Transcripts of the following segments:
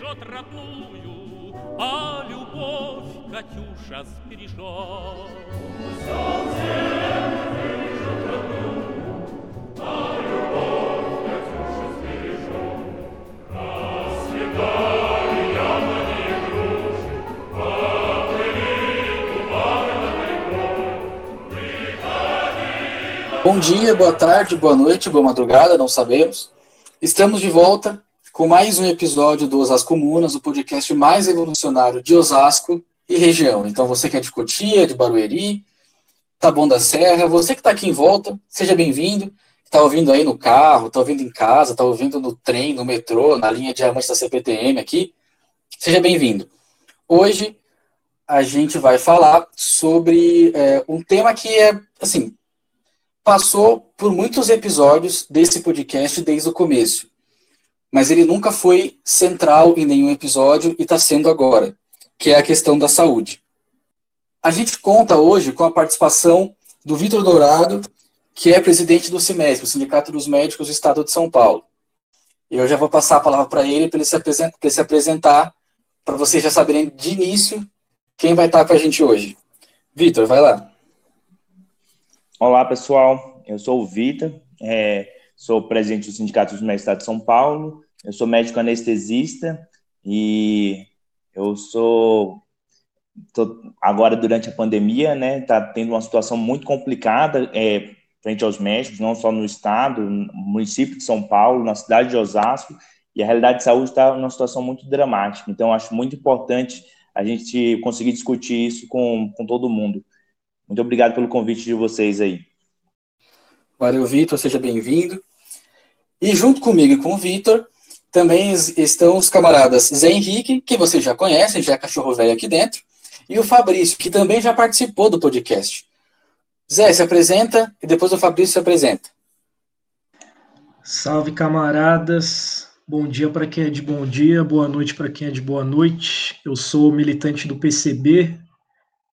бережет родную, а любовь Катюша сбережет. Bom dia, boa tarde, boa noite, boa madrugada, não sabemos. Estamos de volta com mais um episódio do Osasco Comunas, o podcast mais evolucionário de Osasco e região. Então, você que é de Cotia, de Barueri, Taboão da Serra, você que está aqui em volta, seja bem-vindo. Está ouvindo aí no carro, está ouvindo em casa, está ouvindo no trem, no metrô, na linha diamante da CPTM aqui, seja bem-vindo. Hoje a gente vai falar sobre é, um tema que é, assim, passou por muitos episódios desse podcast desde o começo, mas ele nunca foi central em nenhum episódio e está sendo agora, que é a questão da saúde. A gente conta hoje com a participação do Vitor Dourado, que é presidente do CIMESP, o Sindicato dos Médicos do Estado de São Paulo. Eu já vou passar a palavra para ele, para ele se apresentar, para se apresentar, para vocês já saberem de início quem vai estar com a gente hoje. Vitor, vai lá. Olá, pessoal. Eu sou o Vitor, é, sou presidente do Sindicato dos Médicos de São Paulo. Eu sou médico anestesista e eu sou agora durante a pandemia, né? Tá tendo uma situação muito complicada é, frente aos médicos, não só no estado, no município de São Paulo, na cidade de Osasco. E a realidade de saúde está numa situação muito dramática. Então, acho muito importante a gente conseguir discutir isso com, com todo mundo. Muito obrigado pelo convite de vocês aí. Valeu, Vitor, seja bem-vindo. E junto comigo e com o Vitor, também estão os camaradas Zé Henrique, que vocês já conhecem, já é cachorro velho aqui dentro, e o Fabrício, que também já participou do podcast. Zé, se apresenta e depois o Fabrício se apresenta. Salve, camaradas. Bom dia para quem é de bom dia, boa noite para quem é de boa noite. Eu sou militante do PCB,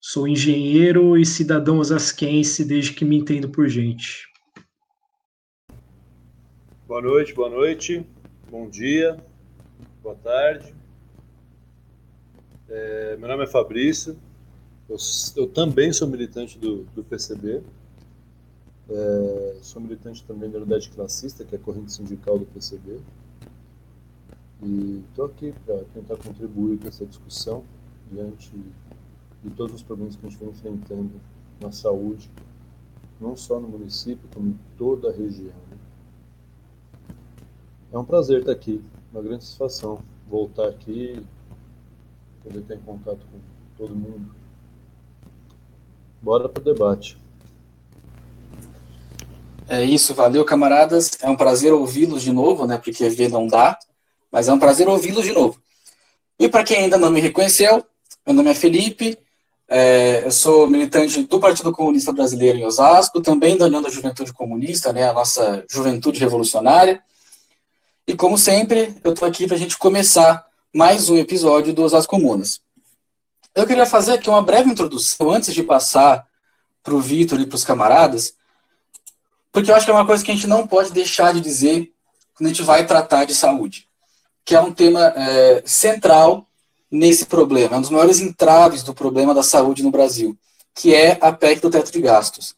Sou engenheiro e cidadão osasquense desde que me entendo por gente. Boa noite, boa noite, bom dia, boa tarde. É, meu nome é Fabrício, eu, eu também sou militante do, do PCB, é, sou militante também da unidade classista, que é a corrente sindical do PCB, e estou aqui para tentar contribuir com essa discussão diante de todos os problemas que a gente vem enfrentando na saúde, não só no município, como em toda a região. Né? É um prazer estar aqui, uma grande satisfação voltar aqui, poder em contato com todo mundo. Bora para o debate. É isso, valeu, camaradas. É um prazer ouvi-los de novo, né? Porque ver não dá, mas é um prazer ouvi-los de novo. E para quem ainda não me reconheceu, meu nome é Felipe, é, eu sou militante do Partido Comunista Brasileiro em Osasco, também da União da Juventude Comunista, né, a nossa juventude revolucionária. E como sempre, eu estou aqui para a gente começar mais um episódio do Osasco Comunas. Eu queria fazer aqui uma breve introdução antes de passar para o Vitor e para os camaradas, porque eu acho que é uma coisa que a gente não pode deixar de dizer quando a gente vai tratar de saúde, que é um tema é, central nesse problema, é um dos maiores entraves do problema da saúde no Brasil, que é a PEC do teto de gastos.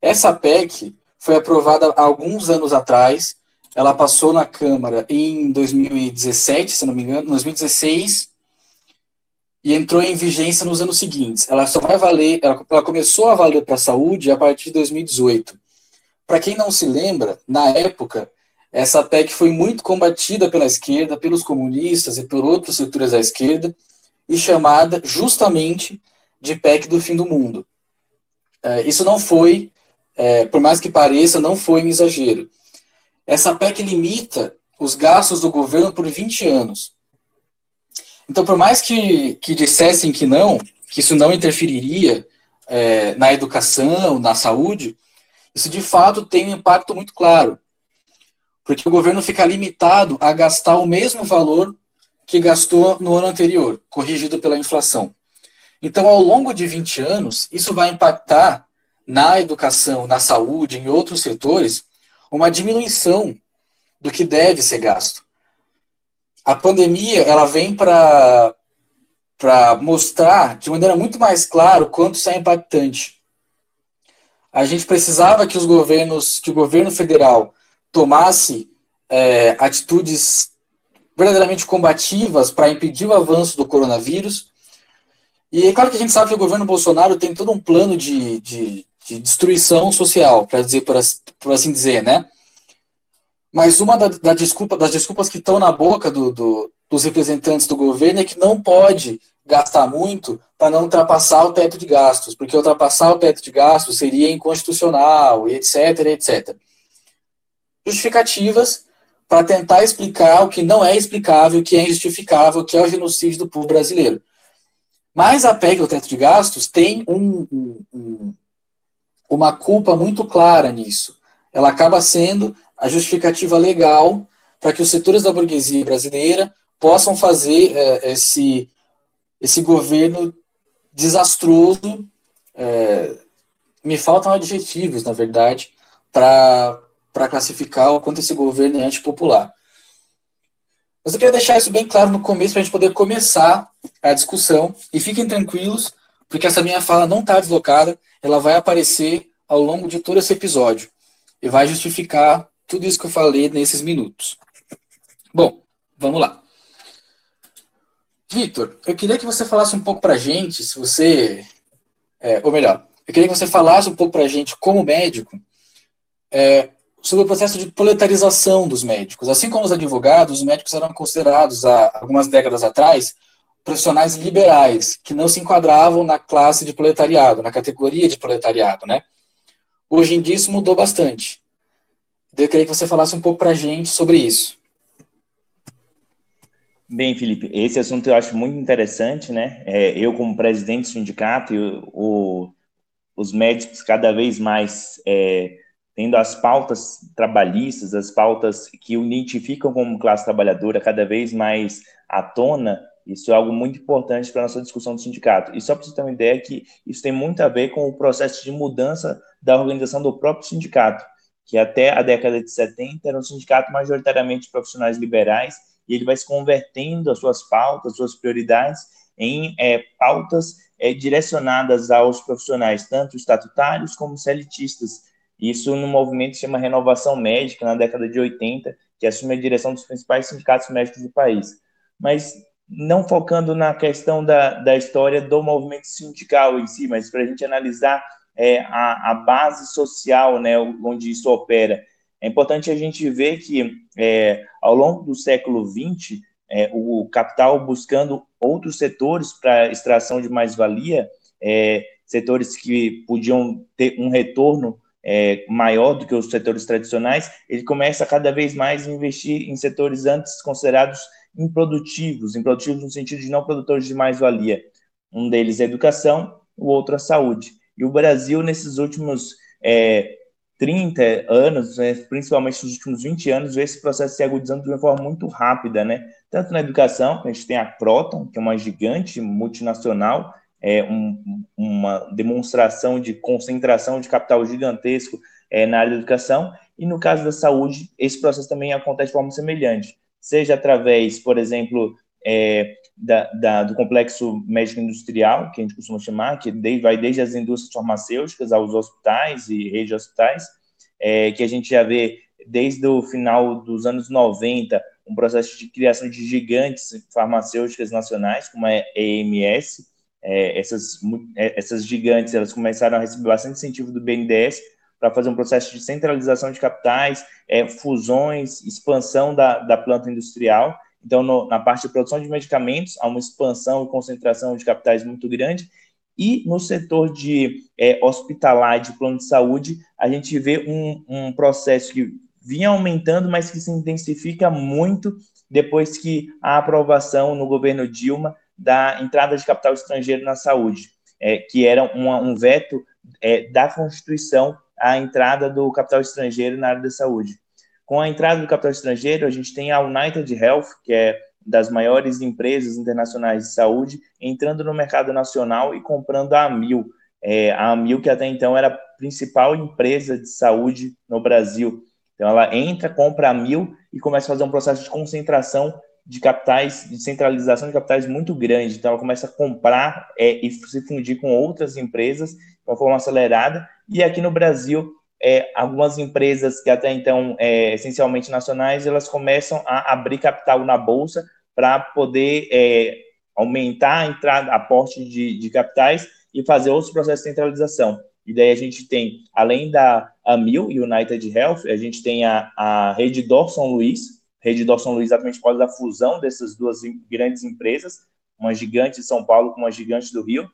Essa PEC foi aprovada há alguns anos atrás, ela passou na Câmara em 2017, se não me engano, 2016, e entrou em vigência nos anos seguintes. Ela só vai valer, ela, ela começou a valer para a saúde a partir de 2018. Para quem não se lembra, na época, essa PEC foi muito combatida pela esquerda, pelos comunistas e por outros setores da esquerda, e chamada justamente de PEC do fim do mundo. É, isso não foi, é, por mais que pareça, não foi um exagero. Essa PEC limita os gastos do governo por 20 anos. Então, por mais que, que dissessem que não, que isso não interferiria é, na educação, na saúde, isso de fato tem um impacto muito claro porque o governo fica limitado a gastar o mesmo valor que gastou no ano anterior, corrigido pela inflação. Então, ao longo de 20 anos, isso vai impactar na educação, na saúde, em outros setores, uma diminuição do que deve ser gasto. a pandemia ela vem para para mostrar de maneira muito mais clara o quanto isso é impactante. A gente precisava que os governos, que o governo federal tomasse é, atitudes verdadeiramente combativas para impedir o avanço do coronavírus. E é claro que a gente sabe que o governo Bolsonaro tem todo um plano de, de, de destruição social, para dizer por, assim dizer, né? Mas uma da, da desculpa, das desculpas que estão na boca do, do, dos representantes do governo é que não pode gastar muito para não ultrapassar o teto de gastos, porque ultrapassar o teto de gastos seria inconstitucional, etc, etc. Justificativas para tentar explicar o que não é explicável, o que é injustificável, que é o genocídio do povo brasileiro. Mas a PEC do teto de gastos tem um, um, uma culpa muito clara nisso. Ela acaba sendo a justificativa legal para que os setores da burguesia brasileira possam fazer é, esse, esse governo desastroso. É, me faltam adjetivos, na verdade, para classificar o quanto esse governo é antipopular. Mas eu queria deixar isso bem claro no começo para a gente poder começar a discussão. E fiquem tranquilos, porque essa minha fala não está deslocada, ela vai aparecer ao longo de todo esse episódio e vai justificar tudo isso que eu falei nesses minutos. Bom, vamos lá. Vitor, eu queria que você falasse um pouco para a gente, se você. É, ou melhor, eu queria que você falasse um pouco para a gente, como médico, é, sobre o processo de proletarização dos médicos. Assim como os advogados, os médicos eram considerados, há algumas décadas atrás, profissionais liberais, que não se enquadravam na classe de proletariado, na categoria de proletariado, né? Hoje em dia isso mudou bastante. Eu queria que você falasse um pouco para a gente sobre isso. Bem, Felipe, esse assunto eu acho muito interessante, né? É, eu, como presidente do sindicato, eu, o, os médicos cada vez mais é, tendo as pautas trabalhistas, as pautas que o identificam como classe trabalhadora cada vez mais à tona, isso é algo muito importante para a nossa discussão do sindicato. E só para você ter uma ideia que isso tem muito a ver com o processo de mudança da organização do próprio sindicato, que até a década de 70 era um sindicato majoritariamente de profissionais liberais, e ele vai se convertendo as suas pautas, suas prioridades em é, pautas é, direcionadas aos profissionais, tanto estatutários como selitistas. Isso no movimento que chama Renovação Médica, na década de 80, que assume a direção dos principais sindicatos médicos do país. Mas não focando na questão da, da história do movimento sindical em si, mas para a gente analisar é, a, a, base social né, onde isso opera. É importante a gente ver que, é, ao longo do século XX, é, o capital buscando outros setores para extração de mais-valia, é, setores que podiam ter um retorno é, maior do que os setores tradicionais, ele começa cada vez mais a investir em setores antes considerados improdutivos, improdutivos no sentido de não produtores de mais-valia. Um deles é a educação, o outro a saúde. E o Brasil, nesses últimos é, 30 anos, né, principalmente nos últimos 20 anos, vê esse processo se agudizando de uma forma muito rápida, né? Tanto na educação, a gente tem a Proton, que é uma gigante multinacional, é um, uma demonstração de concentração de capital gigantesco é, na área da educação, e no caso da saúde, esse processo também acontece de forma semelhante, seja através, por exemplo, é, da, da, do complexo médico-industrial, que a gente costuma chamar, que vai desde as indústrias farmacêuticas aos hospitais e redes de hospitais, é, que a gente já vê desde o final dos anos 90 um processo de criação de gigantes farmacêuticas nacionais, como a EMS, é, essas, é, essas gigantes elas começaram a receber bastante incentivo do BNDES para fazer um processo de centralização de capitais, é, fusões, expansão da, da planta industrial, então, no, na parte de produção de medicamentos, há uma expansão e concentração de capitais muito grande. E no setor de é, hospitalar e de plano de saúde, a gente vê um, um processo que vinha aumentando, mas que se intensifica muito depois que a aprovação no governo Dilma da entrada de capital estrangeiro na saúde, é, que era uma, um veto é, da Constituição à entrada do capital estrangeiro na área da saúde. Com a entrada do capital estrangeiro, a gente tem a United Health, que é das maiores empresas internacionais de saúde, entrando no mercado nacional e comprando a Amil. É, a Amil, que até então era a principal empresa de saúde no Brasil. Então, ela entra, compra a Amil e começa a fazer um processo de concentração de capitais, de centralização de capitais muito grande. Então, ela começa a comprar é, e se fundir com outras empresas de uma forma acelerada. E aqui no Brasil, é, algumas empresas que até então, é, essencialmente nacionais, elas começam a abrir capital na bolsa para poder é, aumentar a entrada, aporte de, de capitais e fazer outros processos de centralização. E daí a gente tem, além da Amil United Health, a gente tem a, a Rede Dorson Luiz, Rede Dorson Luiz exatamente por causa da fusão dessas duas grandes empresas, uma gigante de São Paulo com uma gigante do Rio,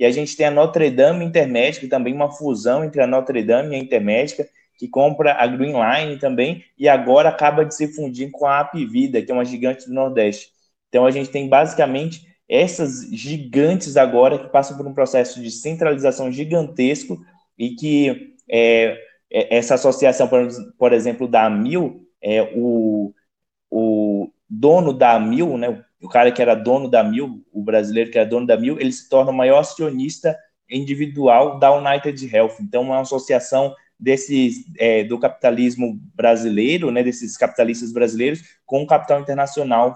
e a gente tem a Notre Dame Intermédica, também uma fusão entre a Notre Dame e a Intermédica, que compra a Green Line também, e agora acaba de se fundir com a Apivida, que é uma gigante do Nordeste. Então a gente tem basicamente essas gigantes agora que passam por um processo de centralização gigantesco e que é, é essa associação, por, exemplo, da Mil, é, o, o dono da Mil, né, o cara que era dono da Mil, o brasileiro que era dono da Mil, ele se torna o maior acionista individual da United Health. Então, é uma associação desses é, do capitalismo brasileiro, né, desses capitalistas brasileiros, com o capital internacional,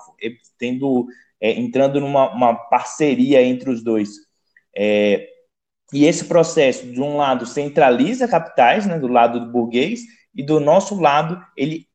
tendo é, entrando numa parceria entre os dois. É, e esse processo, de um lado, centraliza capitais, né, do lado do burguês, e do nosso lado, ele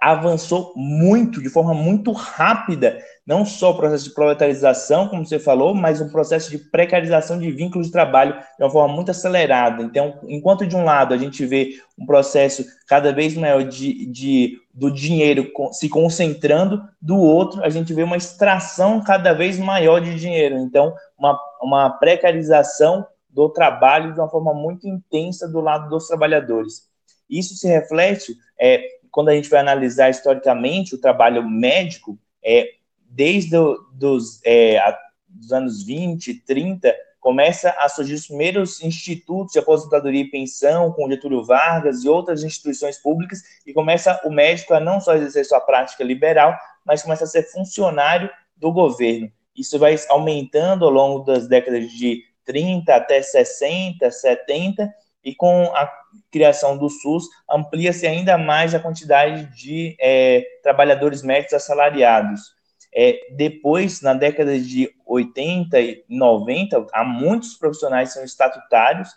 avançou muito, de forma muito rápida, não só o processo de proletarização, como você falou, mas um processo de precarização de vínculos de trabalho de uma forma muito acelerada. Então, enquanto de um lado a gente vê um processo cada vez maior de, de do dinheiro se concentrando, do outro a gente vê uma extração cada vez maior de dinheiro. Então, uma, uma precarização do trabalho de uma forma muito intensa do lado dos trabalhadores. Isso se reflete é, quando a gente vai analisar historicamente o trabalho médico, é, desde do, dos, é, a, dos anos 20, 30, começa a surgir os primeiros institutos de aposentadoria e pensão, com Getúlio Vargas e outras instituições públicas, e começa o médico a não só exercer sua prática liberal, mas começa a ser funcionário do governo. Isso vai aumentando ao longo das décadas de 30 até 60, 70, e com a criação do SUS, amplia-se ainda mais a quantidade de é, trabalhadores médicos assalariados. É, depois, na década de 80 e 90, há muitos profissionais que são estatutários,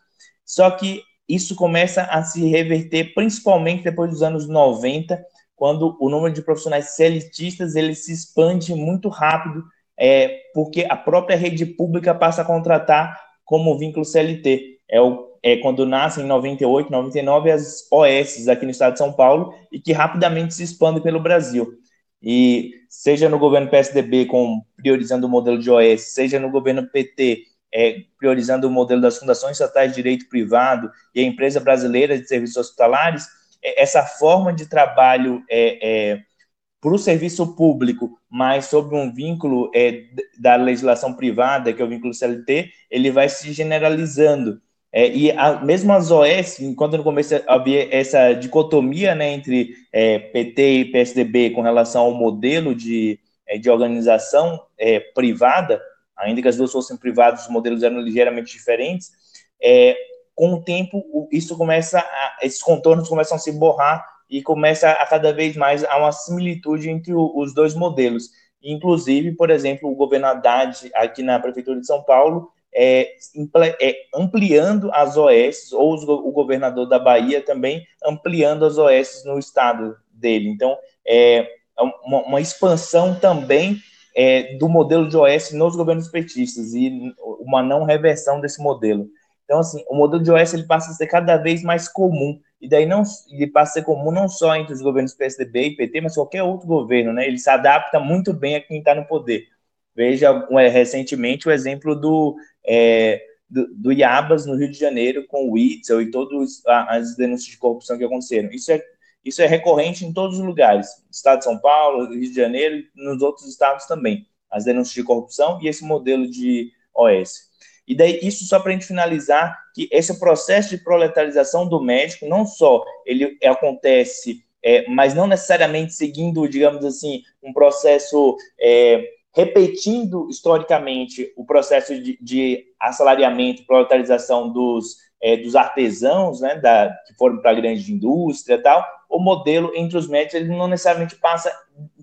só que isso começa a se reverter principalmente depois dos anos 90, quando o número de profissionais celitistas ele se expande muito rápido, é, porque a própria rede pública passa a contratar como vínculo CLT. É o é, quando nascem em 98, 99, as OS aqui no estado de São Paulo e que rapidamente se expandem pelo Brasil. E seja no governo PSDB com priorizando o modelo de OS, seja no governo PT é, priorizando o modelo das fundações estatais de direito privado e a empresa brasileira de serviços hospitalares, é, essa forma de trabalho é, é para o serviço público, mas sob um vínculo é, da legislação privada, que é o vínculo CLT, ele vai se generalizando. É, e a, mesmo as OS, enquanto no começo havia essa dicotomia né, entre é, PT e PSDB com relação ao modelo de, é, de organização é, privada, ainda que as duas fossem privadas, os modelos eram ligeiramente diferentes, é, com o tempo isso começa a, esses contornos começam a se borrar e começa a cada vez mais a uma similitude entre o, os dois modelos. Inclusive, por exemplo, o governo Haddad aqui na prefeitura de São Paulo é, é, ampliando as OS, ou os, o governador da Bahia também ampliando as OS no estado dele. Então, é, é uma, uma expansão também é, do modelo de OS nos governos petistas e uma não reversão desse modelo. Então, assim, o modelo de OS ele passa a ser cada vez mais comum, e daí não, ele passa a ser comum não só entre os governos PSDB e PT, mas qualquer outro governo, né? Ele se adapta muito bem a quem está no poder. Veja recentemente o exemplo do, é, do, do Iabas no Rio de Janeiro com o Itzel e todas as denúncias de corrupção que aconteceram. Isso é, isso é recorrente em todos os lugares, Estado de São Paulo, Rio de Janeiro e nos outros estados também, as denúncias de corrupção e esse modelo de OS. E daí, isso só para a gente finalizar, que esse processo de proletarização do médico, não só ele acontece, é, mas não necessariamente seguindo, digamos assim, um processo é, repetindo historicamente o processo de, de assalariamento, proletarização dos, é, dos artesãos, né, da, que foram para a grande indústria tal, o modelo entre os médicos ele não necessariamente passa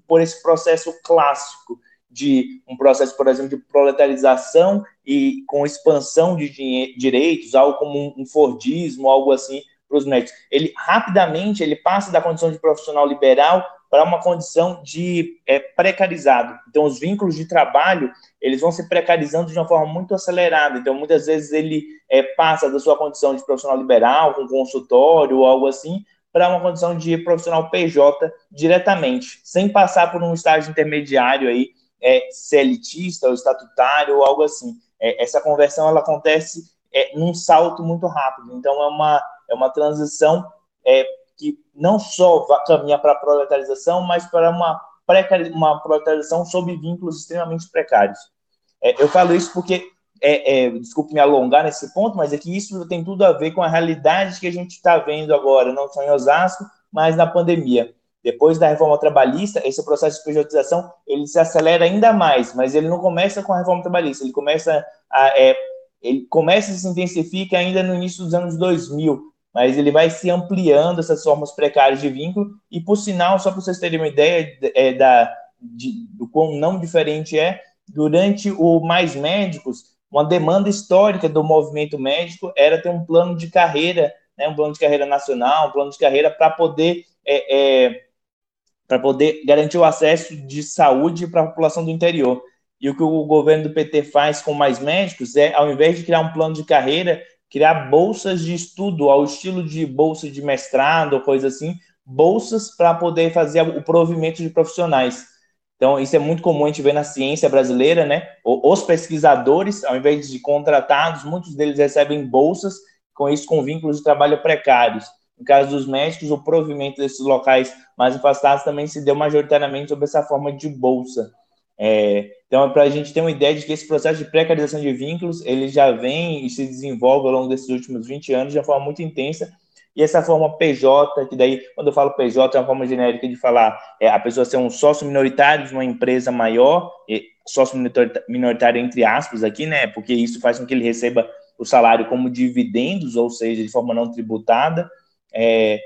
por esse processo clássico de um processo, por exemplo, de proletarização e com expansão de direitos, algo como um Fordismo, algo assim, para os médicos. Ele rapidamente ele passa da condição de profissional liberal para uma condição de é, precarizado. Então, os vínculos de trabalho eles vão se precarizando de uma forma muito acelerada. Então, muitas vezes ele é, passa da sua condição de profissional liberal, com consultório ou algo assim, para uma condição de profissional PJ diretamente, sem passar por um estágio intermediário aí, é, elitista ou estatutário ou algo assim. É, essa conversão ela acontece é, num salto muito rápido. Então, é uma, é uma transição é, que não só caminha para a proletarização, mas para uma, uma proletarização sob vínculos extremamente precários. É, eu falo isso porque, é, é, desculpe me alongar nesse ponto, mas é que isso tem tudo a ver com a realidade que a gente está vendo agora, não só em Osasco, mas na pandemia. Depois da reforma trabalhista, esse processo de pejotização ele se acelera ainda mais, mas ele não começa com a reforma trabalhista, ele começa a, é, ele começa e se intensifica ainda no início dos anos 2000, mas ele vai se ampliando essas formas precárias de vínculo, e por sinal, só para vocês terem uma ideia é, da, de, do quão não diferente é, durante o Mais Médicos, uma demanda histórica do movimento médico era ter um plano de carreira, né, um plano de carreira nacional, um plano de carreira para poder, é, é, para poder garantir o acesso de saúde para a população do interior. E o que o governo do PT faz com mais médicos é, ao invés de criar um plano de carreira, criar bolsas de estudo ao estilo de bolsa de mestrado coisa assim, bolsas para poder fazer o provimento de profissionais. Então, isso é muito comum a gente ver na ciência brasileira, né? Os pesquisadores, ao invés de contratados, muitos deles recebem bolsas, com isso com vínculos de trabalho precários. No caso dos médicos, o provimento desses locais mais afastados também se deu majoritariamente sob essa forma de bolsa. É, então, para a gente ter uma ideia de que esse processo de precarização de vínculos, ele já vem e se desenvolve ao longo desses últimos 20 anos de uma forma muito intensa, e essa forma PJ, que daí, quando eu falo PJ, é uma forma genérica de falar é, a pessoa ser um sócio minoritário de uma empresa maior, sócio minoritário entre aspas aqui, né, porque isso faz com que ele receba o salário como dividendos, ou seja, de forma não tributada, é,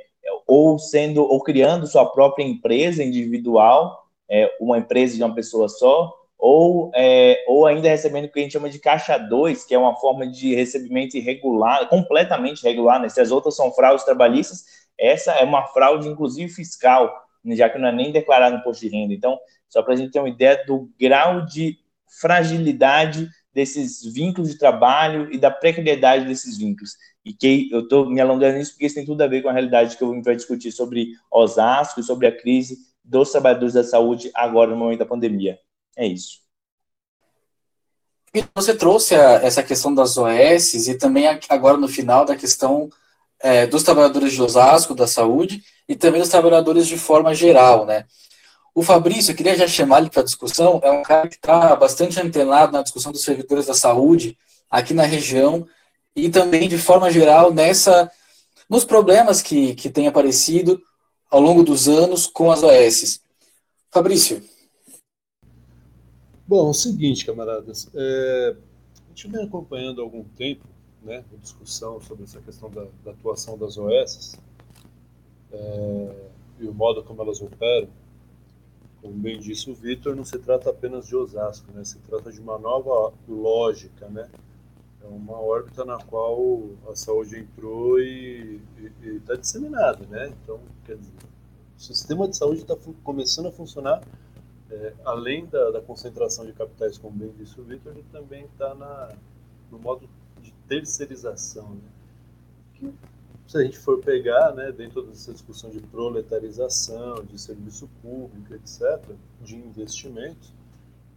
ou sendo, ou criando sua própria empresa individual, é, uma empresa de uma pessoa só, ou, é, ou ainda recebendo o que a gente chama de caixa 2, que é uma forma de recebimento irregular, completamente irregular, né? se as outras são fraudes trabalhistas, essa é uma fraude, inclusive fiscal, né? já que não é nem declarado no imposto de renda. Então, só para a gente ter uma ideia do grau de fragilidade desses vínculos de trabalho e da precariedade desses vínculos. E que eu estou me alongando nisso porque isso tem tudo a ver com a realidade que a gente vai discutir sobre Osasco sobre a crise dos trabalhadores da saúde agora no momento da pandemia. É isso. Você trouxe a, essa questão das OS e também agora no final da questão é, dos trabalhadores de Osasco, da saúde, e também dos trabalhadores de forma geral, né? O Fabrício, eu queria já chamar ele para a discussão, é um cara que está bastante antenado na discussão dos servidores da saúde aqui na região e também de forma geral nessa nos problemas que, que têm aparecido ao longo dos anos com as OS. Fabrício. Bom, é o seguinte, camaradas, é, a gente vem acompanhando há algum tempo né, a discussão sobre essa questão da, da atuação das OS é, e o modo como elas operam. Como bem disse o Vitor, não se trata apenas de Osasco, né, se trata de uma nova lógica, né, é uma órbita na qual a saúde entrou e está disseminada, né? Então, quer dizer, o sistema de saúde está começando a funcionar é, além da, da, concentração de capitais, como bem disse o Vitor, ele também está no modo de terceirização, né? Que, se a gente for pegar, né, dentro dessa discussão de proletarização, de serviço público, etc., de investimentos,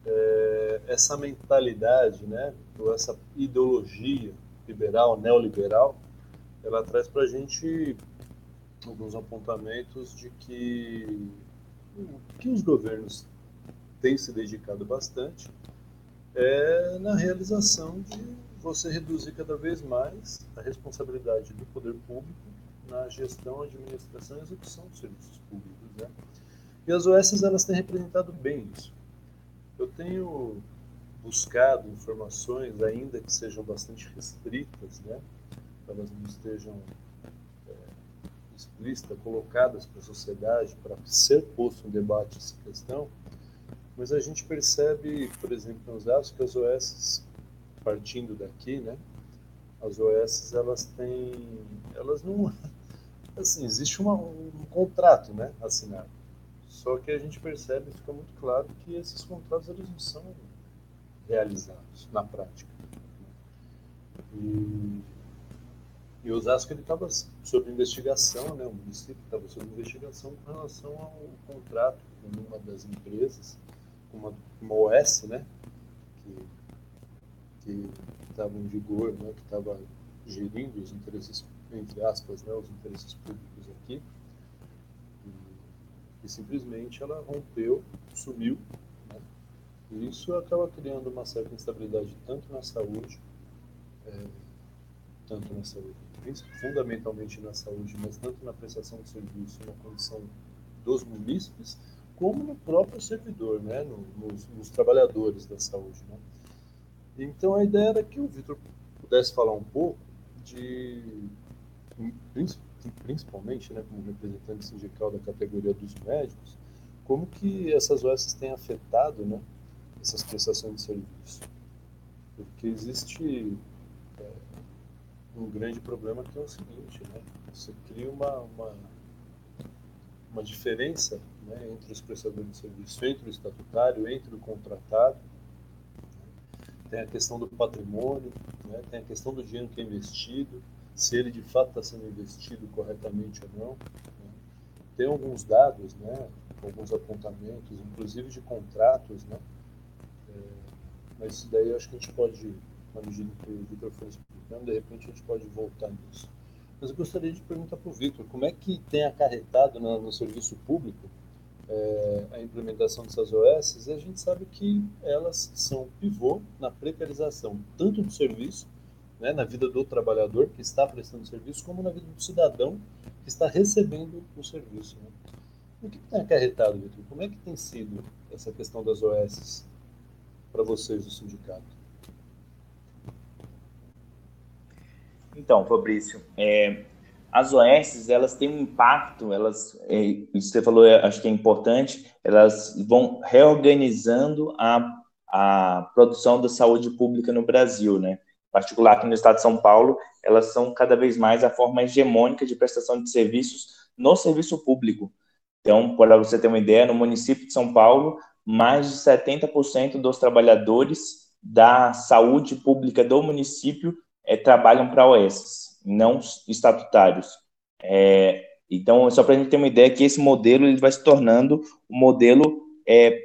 é, essa mentalidade, né, ou essa ideologia liberal, neoliberal, ela traz para a gente alguns apontamentos de que, que os governos têm se dedicado bastante é na realização de você reduzir cada vez mais a responsabilidade do poder público na gestão, administração e execução dos serviços públicos. Né? E as OS elas têm representado bem isso. Eu tenho buscado informações, ainda que sejam bastante restritas, né? elas não estejam é, explícita, colocadas para a sociedade, para ser posto em debate essa questão, mas a gente percebe, por exemplo, nos dados que as OS, partindo daqui, né, as OS, elas têm, elas não, assim, existe uma, um contrato, né, assinado, só que a gente percebe, fica muito claro que esses contratos, eles não são realizados na prática. E e Osasco estava sob investigação, né? O município estava sob investigação com relação ao contrato com uma das empresas, com uma, uma OS, né? Que estava em vigor, né? Que estava gerindo os interesses, entre aspas, né? Os interesses públicos aqui. E, simplesmente ela rompeu, sumiu, né? E isso acaba criando uma certa instabilidade tanto na saúde, é, tanto na saúde fundamentalmente na saúde, mas tanto na prestação de serviço, na condição dos munícipes, como no próprio servidor, né, no, nos, nos, trabalhadores da saúde. Né. Então a ideia era que o Vitor pudesse falar um pouco de, principalmente, né, como representante sindical da categoria dos médicos, como que essas OS têm afetado, né, essas prestações de serviço. Porque existe um grande problema que é o seguinte, né? Você cria uma, uma, uma diferença né, entre os prestadores de serviço, entre o estatutário, entre o contratado. Né? Tem a questão do patrimônio, né? tem a questão do dinheiro que é investido, se ele de fato está sendo investido corretamente ou não. Né? Tem alguns dados, né, alguns apontamentos, inclusive de contratos, né? É, mas isso daí acho que a gente pode, na medida que o Vitor for então, de repente, a gente pode voltar nisso. Mas eu gostaria de perguntar para o Victor, como é que tem acarretado no, no serviço público é, a implementação dessas OS? E a gente sabe que elas são pivô na precarização, tanto do serviço, né, na vida do trabalhador que está prestando serviço, como na vida do cidadão que está recebendo o serviço. Né? O que tem acarretado, Victor? Como é que tem sido essa questão das OS para vocês do sindicato? Então, Fabrício, é, as OS elas têm um impacto, elas, é, isso você falou, acho que é importante, elas vão reorganizando a, a produção da saúde pública no Brasil, né? Particular aqui no estado de São Paulo, elas são cada vez mais a forma hegemônica de prestação de serviços no serviço público. Então, para você ter uma ideia, no município de São Paulo, mais de 70% dos trabalhadores da saúde pública do município é, trabalham para OS, não estatutários. É, então, só para a gente ter uma ideia que esse modelo ele vai se tornando um modelo é,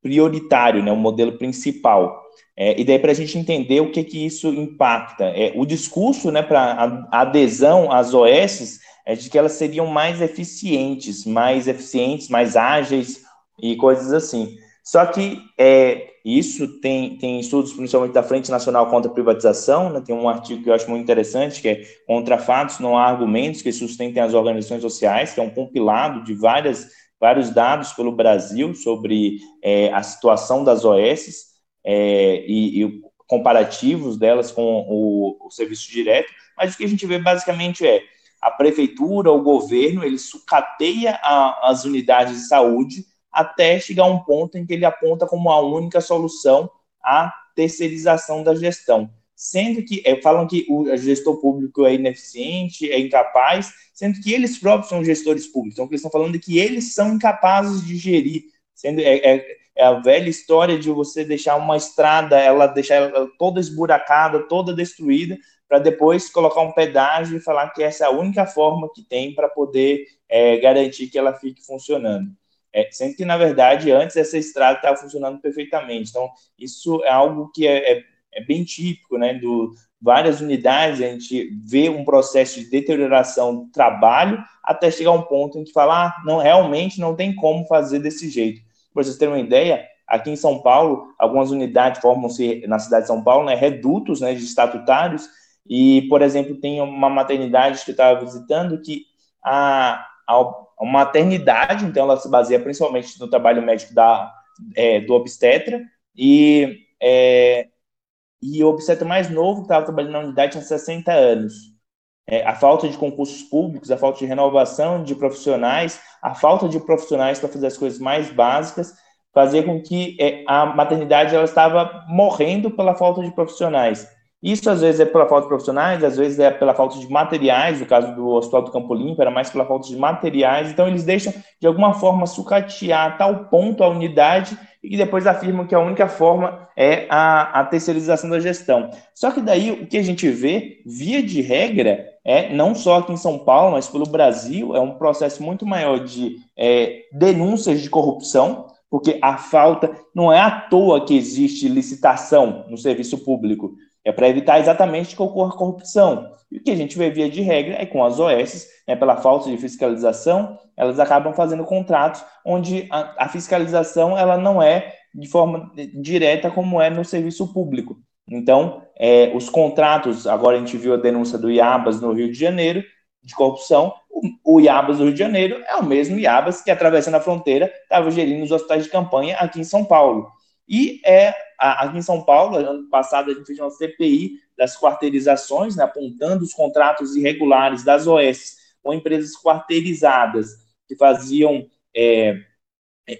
prioritário, né, um modelo principal. É, e daí para a gente entender o que que isso impacta. É, o discurso né, para adesão às OS é de que elas seriam mais eficientes, mais eficientes, mais ágeis e coisas assim. Só que é, isso tem, tem estudos, principalmente da Frente Nacional contra a Privatização, né, tem um artigo que eu acho muito interessante, que é Contra Fatos Não Há Argumentos que Sustentem as Organizações Sociais, que é um compilado de várias, vários dados pelo Brasil sobre é, a situação das OS é, e, e, comparativos delas com o, o serviço direto, mas o que a gente vê basicamente é a prefeitura, o governo, ele sucateia a, as unidades de saúde até chegar a um ponto em que ele aponta como a única solução a terceirização da gestão. Sendo que é, falam que o gestor público é ineficiente, é incapaz, sendo que eles próprios são gestores públicos. Então, eles estão falando de que eles são incapazes de gerir. Sendo, é, é, é, a velha história de você deixar uma estrada, ela deixar ela toda esburacada, toda destruída, para depois colocar um pedágio e falar que essa é a única forma que tem para poder é, garantir que ela fique funcionando. É, sendo que, na verdade, antes essa estrada estava funcionando perfeitamente. Então, isso é algo que é, é, é, bem típico, né? Do, várias unidades, a gente vê um processo de deterioração do trabalho até chegar a um ponto em que fala, ah, não, realmente não tem como fazer desse jeito. Para vocês terem uma ideia, aqui em São Paulo, algumas unidades formam-se na cidade de São Paulo, né, redutos né, de estatutários, e, por exemplo, tem uma maternidade que eu estava visitando que a, a maternidade, então ela se baseia principalmente no trabalho médico da, é, do obstetra, e, é, e o obstetra mais novo que estava trabalhando na unidade tinha 60 anos. É, a falta de concursos públicos, a falta de renovação de profissionais, a falta de profissionais para fazer as coisas mais básicas, fazia com que é, a maternidade ela estava morrendo pela falta de profissionais. Isso às vezes é pela falta de profissionais, às vezes é pela falta de materiais, no caso do Hospital do Campo Limpo, era mais pela falta de materiais, então eles deixam de alguma forma sucatear a tal ponto a unidade e depois afirmam que a única forma é a, a terceirização da gestão. Só que daí o que a gente vê, via de regra, é não só aqui em São Paulo, mas pelo Brasil, é um processo muito maior de é, denúncias de corrupção, porque a falta não é à toa que existe licitação no serviço público. É para evitar exatamente que ocorra corrupção. E o que a gente vê via de regra é com as OS, né, pela falta de fiscalização, elas acabam fazendo contratos onde a, a, fiscalização ela não é de forma direta como é no serviço público. Então, é, os contratos, agora a gente viu a denúncia do Iabas no Rio de Janeiro, de corrupção, o, o Iabas do Rio de Janeiro é o mesmo Iabas que, atravessando a fronteira, estava gerindo os hospitais de campanha aqui em São Paulo. E é aqui em São Paulo, ano passado, a gente fez uma CPI das quarteirizações, né, apontando os contratos irregulares das OS com empresas quarteirizadas que faziam é, é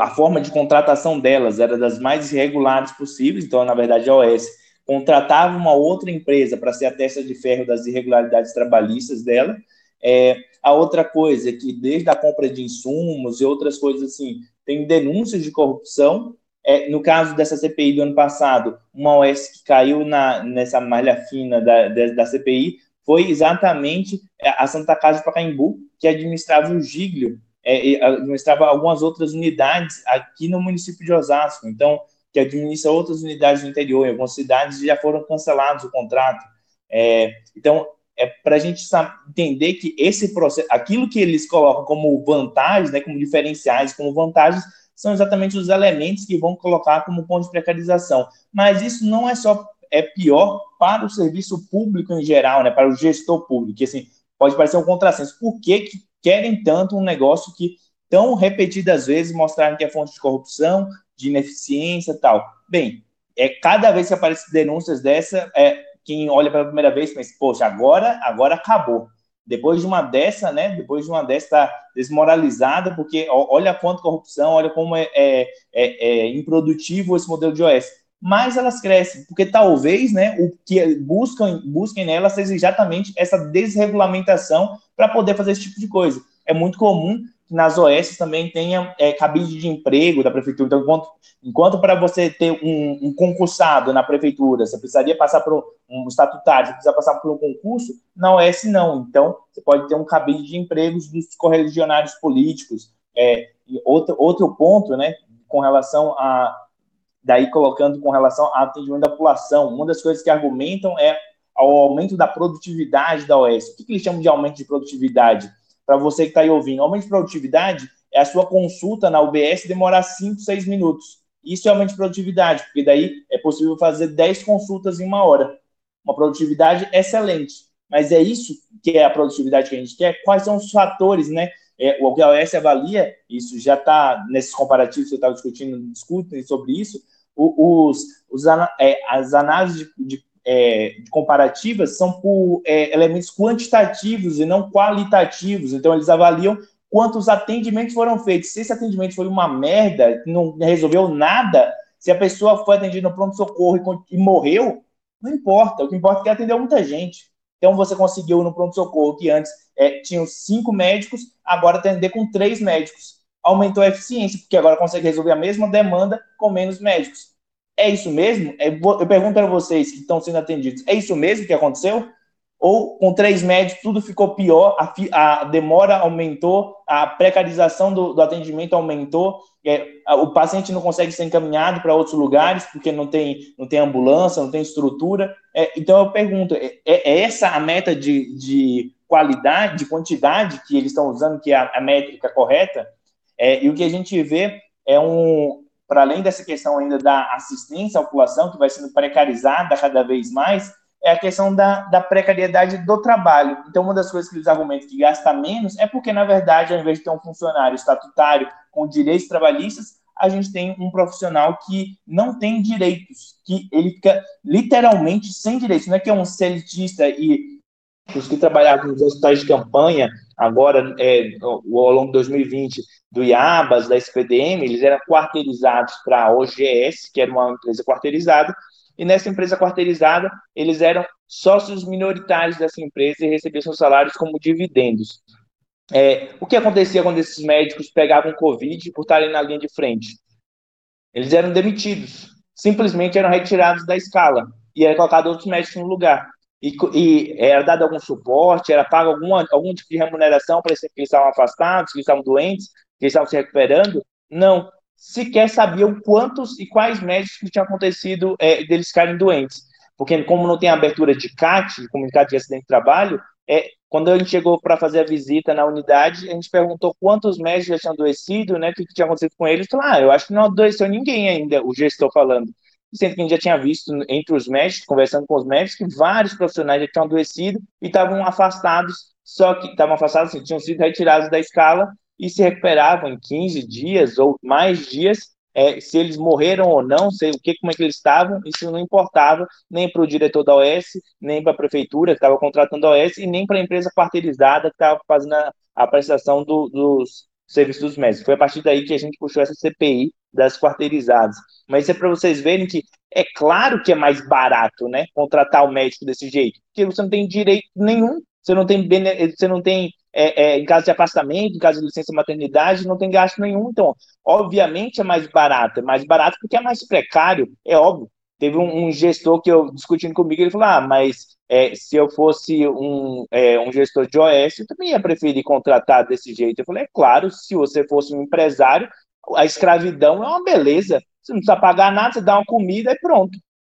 a forma de contratação delas era das mais irregulares possíveis, então, na verdade, a OS contratava uma outra empresa para ser a testa de ferro das irregularidades trabalhistas dela. É, a outra coisa é que, desde a compra de insumos e outras coisas assim, tem denúncias de corrupção é, no caso dessa CPI do ano passado, uma OS que caiu na, nessa malha fina da, da, da CPI foi exatamente a Santa Casa de Pacaembu, que administrava o Giglio, é, administrava algumas outras unidades aqui no município de Osasco. Então, que administra outras unidades do interior, em algumas cidades já foram cancelados o contrato. É, então, é para a gente entender que esse processo, aquilo que eles colocam como vantagens, né, como diferenciais, como vantagens, são exatamente os elementos que vão colocar como ponto de precarização. Mas isso não é só é pior para o serviço público em geral, né, para o gestor público, que assim, pode parecer um contrassenso. Por que, que querem tanto um negócio que tão repetidas vezes mostraram que é fonte de corrupção, de ineficiência tal? Bem, é cada vez que aparecem denúncias dessa, é, quem olha pela primeira vez pensa, poxa, agora, agora acabou. Depois de uma dessa, né? Depois de uma dessa tá desmoralizada, porque olha quanto corrupção, olha como é, é, é, é improdutivo esse modelo de OS. Mas elas crescem, porque talvez, né, o que buscam, busquem nelas seja exatamente essa desregulamentação para poder fazer esse tipo de coisa. É muito comum nas OS também tenha é, cabide de emprego da prefeitura. Então, enquanto, enquanto para você ter um, um, concursado na prefeitura, você precisaria passar por um, estatutário, você precisa passar por um concurso, na OS não. Então, você pode ter um cabide de empregos dos correligionários políticos. É, outro, outro ponto, né, com relação a, daí colocando com relação ao atendimento da população, uma das coisas que argumentam é o aumento da produtividade da OS. O que, que eles chamam de aumento de produtividade? Para você que está aí ouvindo. Aumento de produtividade é a sua consulta na UBS demorar 5, 6 minutos. Isso é aumento de produtividade, porque daí é possível fazer 10 consultas em uma hora. Uma produtividade excelente. Mas é isso que é a produtividade que a gente quer? Quais são os fatores, né? É, o que a OS avalia, isso já está nesses comparativos que eu estava discutindo, discutem sobre isso, os, os, é, as análises de, de é, comparativas são por é, elementos quantitativos e não qualitativos. Então, eles avaliam quantos atendimentos foram feitos. Se esse atendimento foi uma merda, não resolveu nada, se a pessoa foi atendida no pronto-socorro e, e, morreu, não importa. O que importa é que atendeu muita gente. Então, você conseguiu no pronto-socorro, que antes é, tinham cinco médicos, agora atender com três médicos. Aumentou a eficiência, porque agora consegue resolver a mesma demanda com menos médicos. É isso mesmo? É, eu pergunto para vocês que estão sendo atendidos, é isso mesmo que aconteceu? Ou com três médicos tudo ficou pior, a, a demora aumentou, a precarização do, do atendimento aumentou, é, o paciente não consegue ser encaminhado para outros lugares porque não tem, não tem ambulância, não tem estrutura. É, então eu pergunto, é, é, essa a meta de, de qualidade, de quantidade que eles estão usando, que é a, a métrica correta? É, e o que a gente vê é um, para além dessa questão ainda da assistência à população, que vai sendo precarizada cada vez mais, é a questão da, da precariedade do trabalho. Então, uma das coisas que eles argumentam que gasta menos é porque, na verdade, ao invés de ter um funcionário estatutário com direitos trabalhistas, a gente tem um profissional que não tem direitos, que ele fica literalmente sem direitos. Não é que é um celitista e os que trabalhavam nos hospitais de campanha, agora, é, ao longo de 2020, do IABAS, da SPDM, eles eram quarteirizados para a OGS, que era uma empresa quarteirizada, e nessa empresa quarteirizada, eles eram sócios minoritários dessa empresa e recebiam seus salários como dividendos. É, o que acontecia quando esses médicos pegavam Covid por estarem na linha de frente? Eles eram demitidos, simplesmente eram retirados da escala e era colocado outros médicos no lugar. E, e era dado algum suporte, era pago alguma, algum tipo de remuneração para que eles estavam afastados, que estavam doentes, que estavam se recuperando? Não. Sequer sabiam quantos e quais médicos que tinham acontecido é, deles ficarem doentes. Porque, como não tem abertura de CAT, de comunicado de acidente de trabalho, é, quando a gente chegou para fazer a visita na unidade, a gente perguntou quantos médicos já tinham adoecido, né, o que, que tinha acontecido com eles. Falou, ah, eu acho que não adoeceu ninguém ainda, o gestor falando. Sendo que a gente já tinha visto entre os médicos, conversando com os médicos, que vários profissionais já tinham adoecido e estavam afastados, só que estavam afastados, assim, tinham sido retirados da escala e se recuperavam em 15 dias ou mais dias é, se eles morreram ou não, sei o que, como é que eles estavam, isso não importava nem para o diretor da OS, nem para a prefeitura que estava contratando a OS, e nem para a empresa quarteirizada que estava fazendo a, a prestação do, dos serviços dos médicos. Foi a partir daí que a gente puxou essa CPI das quarteirizadas. Mas é para vocês verem que é claro que é mais barato, né, contratar o médico desse jeito, porque você não tem direito nenhum, você não tem, você não tem é, é, em caso de afastamento, em caso de licença maternidade, não tem gasto nenhum. Então, obviamente é mais barato. É mais barato porque é mais precário, é óbvio. Teve um, um gestor que eu discutindo comigo, ele falou: ah, mas é, se eu fosse um, é, um gestor de OS, eu também ia preferir contratar desse jeito. Eu falei: é claro, se você fosse um empresário, a escravidão é uma beleza. Você não precisa pagar nada, você dá uma comida e pronto.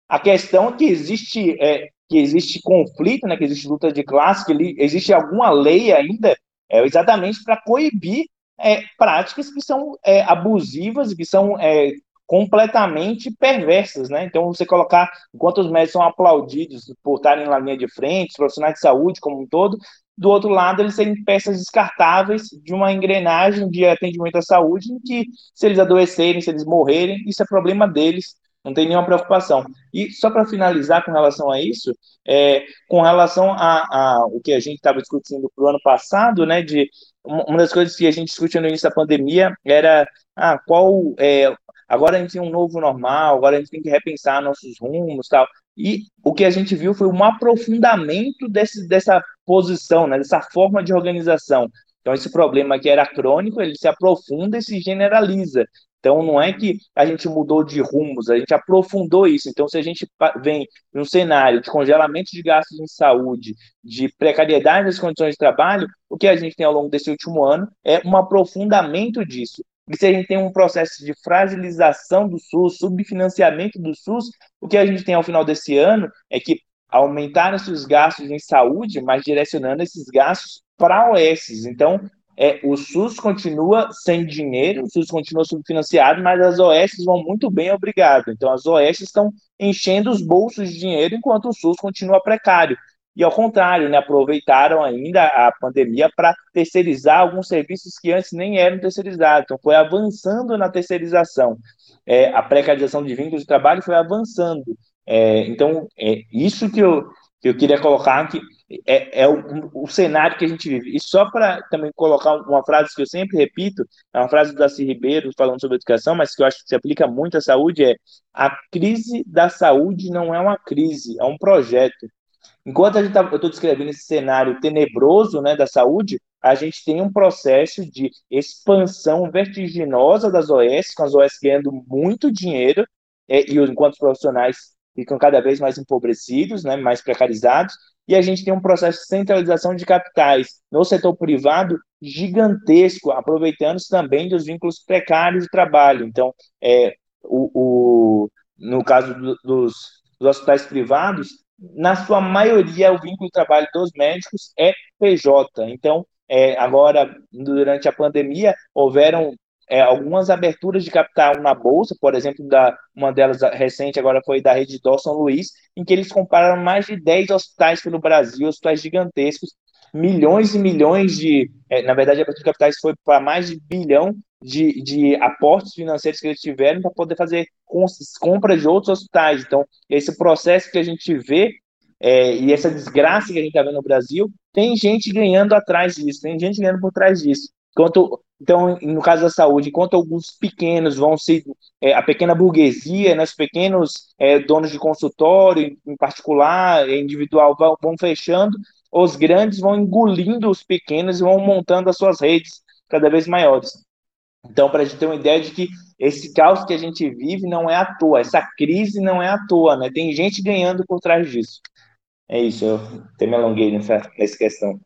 A questão é que existe é, que existe conflito, né, que existe luta de classe, que existe alguma lei ainda é, exatamente para coibir é, práticas que são é, abusivas, que são é, completamente perversas, né? Então, você colocar, enquanto os médicos são aplaudidos por estarem na linha de frente, os profissionais de saúde como um todo, do outro lado, eles serem peças descartáveis de uma engrenagem de atendimento à saúde, em que, se eles adoecerem, se eles morrerem, isso é problema deles, não tem nenhuma preocupação. E só para finalizar com relação a isso, é, com relação a, a o que a gente estava discutindo para o ano passado, né, de uma das coisas que a gente discutiu no início da pandemia era ah, qual é, agora a gente tem um novo normal, agora a gente tem que repensar nossos rumos tal. E o que a gente viu foi um aprofundamento desse, dessa posição, né, dessa forma de organização. Então, esse problema que era crônico, ele se aprofunda e se generaliza. Então, não é que a gente mudou de rumos, a gente aprofundou isso. Então, se a gente vem num cenário de congelamento de gastos em saúde, de precariedade das condições de trabalho, o que a gente tem ao longo desse último ano é um aprofundamento disso. E se a gente tem um processo de fragilização do SUS, subfinanciamento do SUS, o que a gente tem ao final desse ano é que aumentaram-se os gastos em saúde, mas direcionando esses gastos para OS. Então, é, o SUS continua sem dinheiro, o SUS continua subfinanciado, mas as OS vão muito bem, obrigado. Então, as OS estão enchendo os bolsos de dinheiro enquanto o SUS continua precário. E ao contrário, né, aproveitaram ainda a pandemia para terceirizar alguns serviços que antes nem eram terceirizados. Então, foi avançando na terceirização. É, a precarização de vínculos de trabalho foi avançando. É, então, é isso que eu, que eu queria colocar aqui é, é o, o, cenário que a gente vive. E só para também colocar uma frase que eu sempre repito, é uma frase do Darcy Ribeiro falando sobre educação, mas que eu acho que se aplica muito à saúde, é a crise da saúde não é uma crise, é um projeto. Enquanto tá, eu estou descrevendo esse cenário tenebroso né, da saúde, a gente tem um processo de expansão vertiginosa das OS, com as OS ganhando muito dinheiro, é, e enquanto os profissionais ficam cada vez mais empobrecidos, né, mais precarizados, e a gente tem um processo de centralização de capitais no setor privado gigantesco, aproveitando-se também dos vínculos precários de trabalho. Então, é, o, o no caso do, dos, dos hospitais privados, na sua maioria, o vínculo de trabalho dos médicos é PJ. Então, é, agora, durante a pandemia, houveram é, algumas aberturas de capital na bolsa, por exemplo, da, uma delas recente agora foi da Rede Dó São Luís, em que eles compraram mais de 10 hospitais pelo Brasil, hospitais gigantescos, milhões e milhões de. É, na verdade, a abertura de capitais foi para mais de bilhão de, de aportes financeiros que eles tiveram para poder fazer compras de outros hospitais. Então, esse processo que a gente vê é, e essa desgraça que a gente está vendo no Brasil, tem gente ganhando atrás disso, tem gente ganhando por trás disso. Enquanto, então, no caso da saúde, enquanto alguns pequenos vão ser é, a pequena burguesia, né, os pequenos é, donos de consultório, em particular, individual, vão, vão fechando, os grandes vão engolindo os pequenos e vão montando as suas redes cada vez maiores. Então, para a gente ter uma ideia de que esse caos que a gente vive não é à toa, essa crise não é à toa, né? Tem gente ganhando por trás disso. É isso, eu até me alonguei nessa, nessa questão.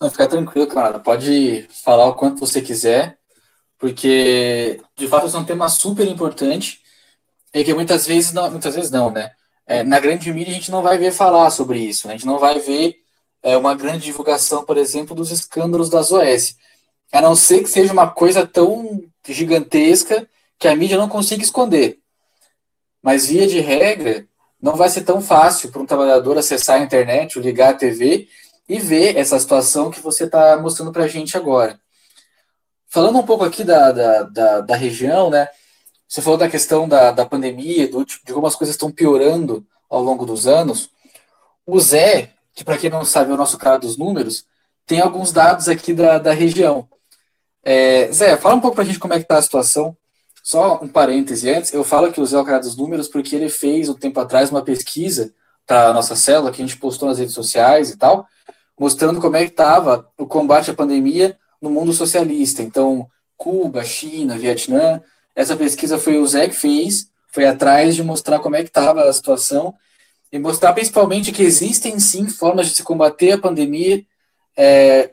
Não, fica tranquilo, cara. Pode falar o quanto você quiser, porque de fato é um tema super importante e que muitas vezes não, muitas vezes não, né? É, na grande mídia a gente não vai ver falar sobre isso, né? a gente não vai ver é, uma grande divulgação, por exemplo, dos escândalos das OS. A não ser que seja uma coisa tão gigantesca que a mídia não consiga esconder. Mas, via de regra, não vai ser tão fácil para um trabalhador acessar a internet, ou ligar a TV e ver essa situação que você está mostrando para a gente agora. Falando um pouco aqui da, da, da, da, região, né? Você falou da questão da, da pandemia, do, de como as coisas estão piorando ao longo dos anos. O Zé, que para quem não sabe é o nosso cara dos números, tem alguns dados aqui da, da região. É, Zé, fala um pouco para a gente como é que está a situação. Só um parêntese antes, eu falo que o Zé é o cara dos números porque ele fez um tempo atrás uma pesquisa para a nossa célula, que a gente postou nas redes sociais e tal, mostrando como é que estava o combate à pandemia no mundo socialista. Então, Cuba, China, Vietnã, essa pesquisa foi o Zé que fez, foi atrás de mostrar como é que estava a situação e mostrar principalmente que existem sim formas de se combater a pandemia é,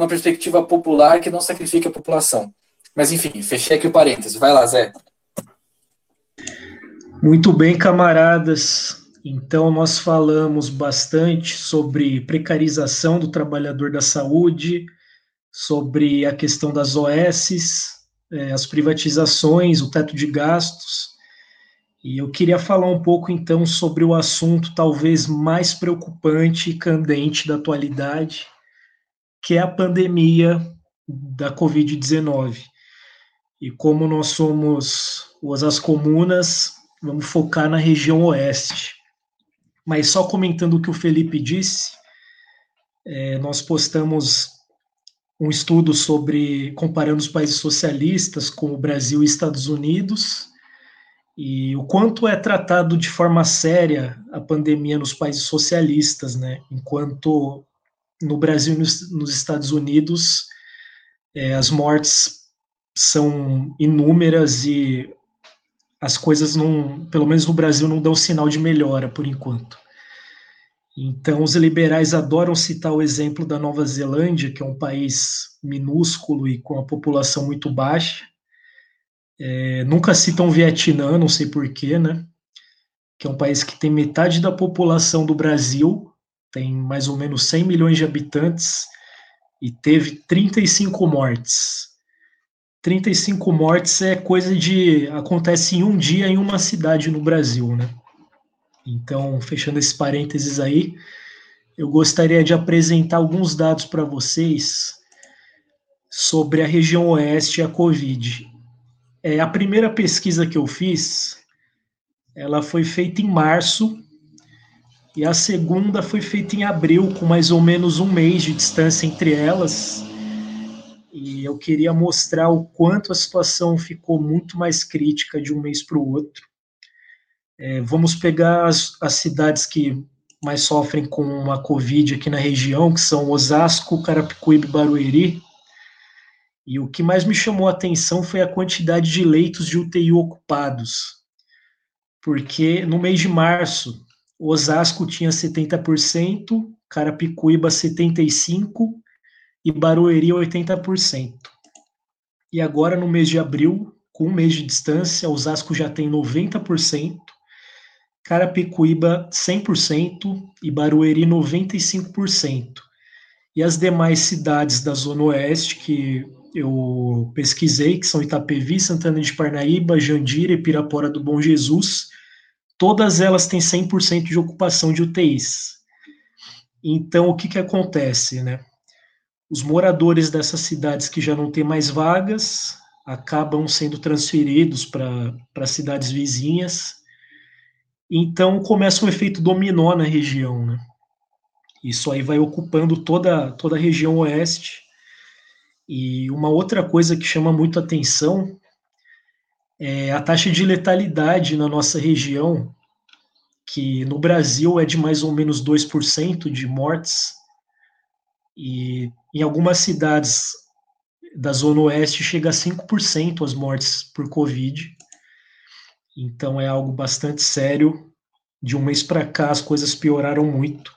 uma perspectiva popular que não sacrifique a população. Mas enfim, fechei aqui o parênteses. Vai lá, Zé. Muito bem, camaradas. Então, nós falamos bastante sobre precarização do trabalhador da saúde, sobre a questão das OSs, é, as privatizações, o teto de gastos. E eu queria falar um pouco, então, sobre o assunto talvez mais preocupante e candente da atualidade, que é a pandemia da Covid-19. E como nós somos as comunas, vamos focar na região oeste. Mas só comentando o que o Felipe disse, é, nós postamos um estudo sobre comparando os países socialistas com o Brasil e Estados Unidos e o quanto é tratado de forma séria a pandemia nos países socialistas, né? Enquanto no Brasil e nos, Estados Unidos é, as mortes são inúmeras e as coisas não, pelo menos no Brasil, não dão sinal de melhora por enquanto. Então, os liberais adoram citar o exemplo da Nova Zelândia, que é um país minúsculo e com a população muito baixa. É, nunca citam o Vietnã, não sei porquê, né? Que é um país que tem metade da população do Brasil, tem mais ou menos 100 milhões de habitantes e teve 35 mortes. 35 mortes é coisa de. acontece em um dia em uma cidade no Brasil, né? Então, fechando esses parênteses aí, eu gostaria de apresentar alguns dados para vocês sobre a região oeste e a Covid. É, a primeira pesquisa que eu fiz, ela foi feita em março, e a segunda foi feita em abril, com mais ou menos um mês de distância entre elas, e eu queria mostrar o quanto a situação ficou muito mais crítica de um mês para o outro. É, vamos pegar as, as, cidades que mais sofrem com a Covid aqui na região, que são Osasco, Carapicuíba e Barueri. E o que mais me chamou a atenção foi a quantidade de leitos de UTI ocupados. Porque no mês de março, Osasco tinha 70%, Carapicuíba 75% e Barueri 80%. E agora, no mês de abril, com um mês de distância, Osasco já tem 90%, Carapicuíba 100% e Barueri 95%. E as demais cidades da Zona Oeste que eu pesquisei, que são Itapevi, Santana de Parnaíba, Jandira e Pirapora do Bom Jesus, todas elas têm 100% de ocupação de UTIs. Então, o que, que acontece, né? Os moradores dessas cidades que já não têm mais vagas acabam sendo transferidos para cidades vizinhas Então começa um efeito dominó na região, né? Isso aí vai ocupando toda, toda a região oeste. E uma outra coisa que chama muito atenção é a taxa de letalidade na nossa região, que no Brasil é de mais ou menos 2% de mortes, e em algumas cidades da Zona Oeste chega a 5% as mortes por Covid. Então é algo bastante sério. De um mês para cá as coisas pioraram muito.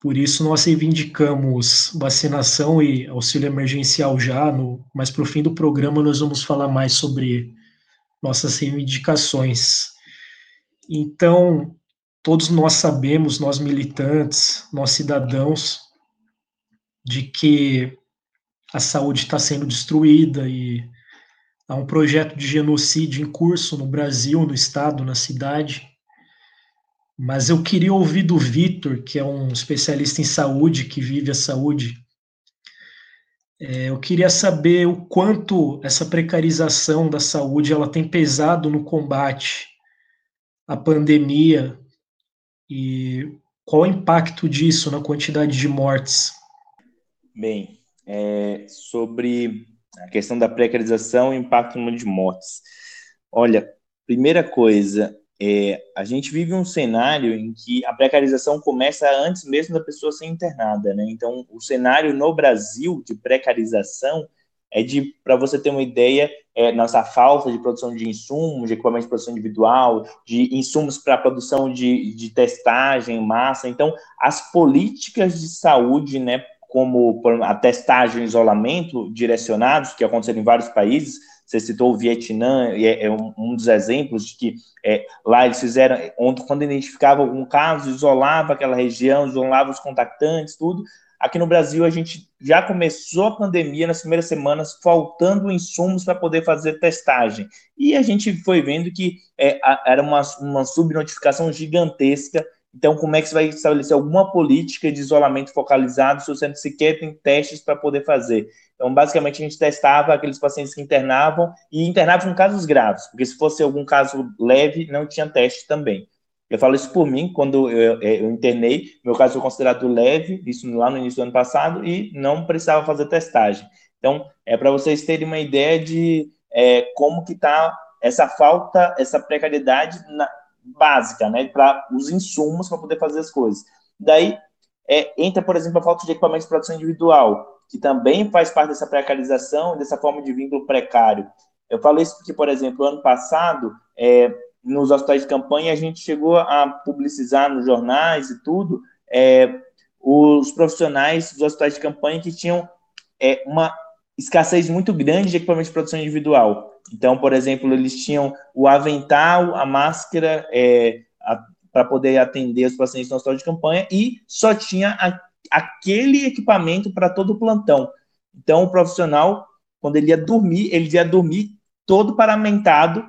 Por isso nós reivindicamos vacinação e auxílio emergencial já. No, mas para o fim do programa nós vamos falar mais sobre nossas reivindicações. Então, todos nós sabemos, nós militantes, nós cidadãos, de que a saúde está sendo destruída e há um projeto de genocídio em curso no Brasil, no estado, na cidade. Mas eu queria ouvir do Vitor, que é um especialista em saúde, que vive a saúde. É, eu queria saber o quanto essa precarização da saúde ela tem pesado no combate à pandemia e qual o impacto disso na quantidade de mortes. Bem, é, sobre a questão da precarização e impacto no número de mortes. Olha, primeira coisa, é, a gente vive um cenário em que a precarização começa antes mesmo da pessoa ser internada, né? Então, o cenário no Brasil de precarização é de, para você ter uma ideia, é, nossa falta de produção de insumos, de equipamento de produção individual, de insumos para produção de, de testagem, massa. Então, as políticas de saúde, né, como a testagem e isolamento direcionados, que aconteceram em vários países, você citou o Vietnã, é, é um, um, dos exemplos de que é, lá eles fizeram, quando identificavam algum caso, isolava aquela região, isolava os contactantes, tudo. Aqui no Brasil, a gente já começou a pandemia nas primeiras semanas, faltando insumos para poder fazer testagem. E a gente foi vendo que é, era uma, uma subnotificação gigantesca então, como é que você vai estabelecer alguma política de isolamento focalizado se você não sequer tem testes para poder fazer? Então, basicamente, a gente testava aqueles pacientes que internavam e internavam em casos graves, porque se fosse algum caso leve, não tinha teste também. Eu falo isso por mim, quando eu, eu internei, meu caso foi considerado leve, isso lá no início do ano passado, e não precisava fazer testagem. Então, é para vocês terem uma ideia de é, como que está essa falta, essa precariedade na, básica, né, para os insumos para poder fazer as coisas. Daí é, entra, por exemplo, a falta de equipamento de produção individual, que também faz parte dessa precarização, dessa forma de vínculo precário. Eu falo isso porque, por exemplo, ano passado, é, nos hospitais de campanha, a gente chegou a publicizar nos jornais e tudo é, os profissionais dos hospitais de campanha que tinham é, uma escassez muito grande de equipamento de produção individual. Então, por exemplo, eles tinham o avental, a máscara é, para poder atender os pacientes no hospital de campanha e só tinha a, aquele equipamento para todo o plantão. Então, o profissional, quando ele ia dormir, ele ia dormir todo paramentado,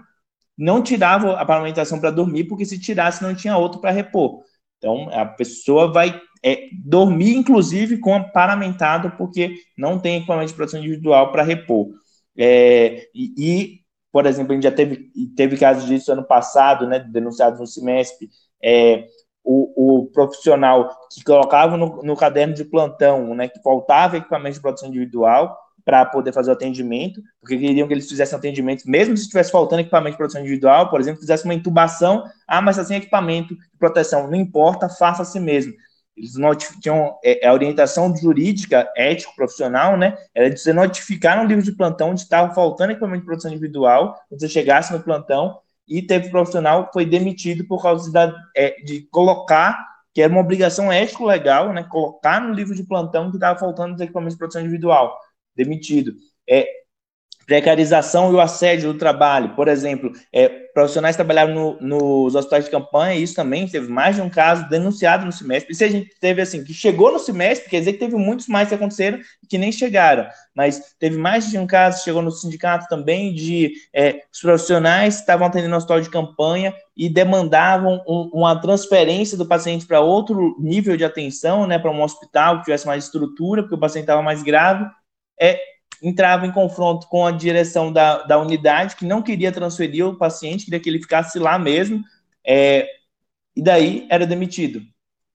não tirava a paramentação para dormir, porque se tirasse não tinha outro para repor. Então, a pessoa vai é, dormir, inclusive, com paramentado, porque não tem equipamento de proteção individual para repor. É, e, e, por exemplo, a gente já teve, teve casos disso ano passado, né, denunciados no semestre, é, o, o, profissional que colocava no, no, caderno de plantão, né, que faltava equipamento de proteção individual para poder fazer o atendimento, porque queriam que eles fizessem atendimento, mesmo se estivesse faltando equipamento de proteção individual, por exemplo, fizesse uma intubação, ah, mas está sem equipamento de proteção, não importa, faça a si mesmo. Eles tinham é, a orientação jurídica, ético, profissional, né? Era de você notificar no livro de plantão de estava faltando equipamento de produção individual, quando você chegasse no plantão, e teve profissional que foi demitido por causa da, é, de colocar, que era uma obrigação ético-legal, né? Colocar no livro de plantão que estava faltando os equipamentos de produção individual. Demitido. É, precarização e o assédio do trabalho. Por exemplo, é, profissionais trabalharam no, nos hospitais de campanha, isso também teve mais de um caso denunciado no semestre. E se a gente teve assim, que chegou no semestre, quer dizer que teve muitos mais que aconteceram que nem chegaram. Mas teve mais de um caso, chegou no sindicato também, de é, os profissionais estavam atendendo hospital de campanha e demandavam um, uma transferência do paciente para outro nível de atenção, né, para um hospital que tivesse mais estrutura, porque o paciente estava mais grave. É, entrava em confronto com a direção da, da unidade, que não queria transferir o paciente, queria que ele ficasse lá mesmo. É, e daí era demitido.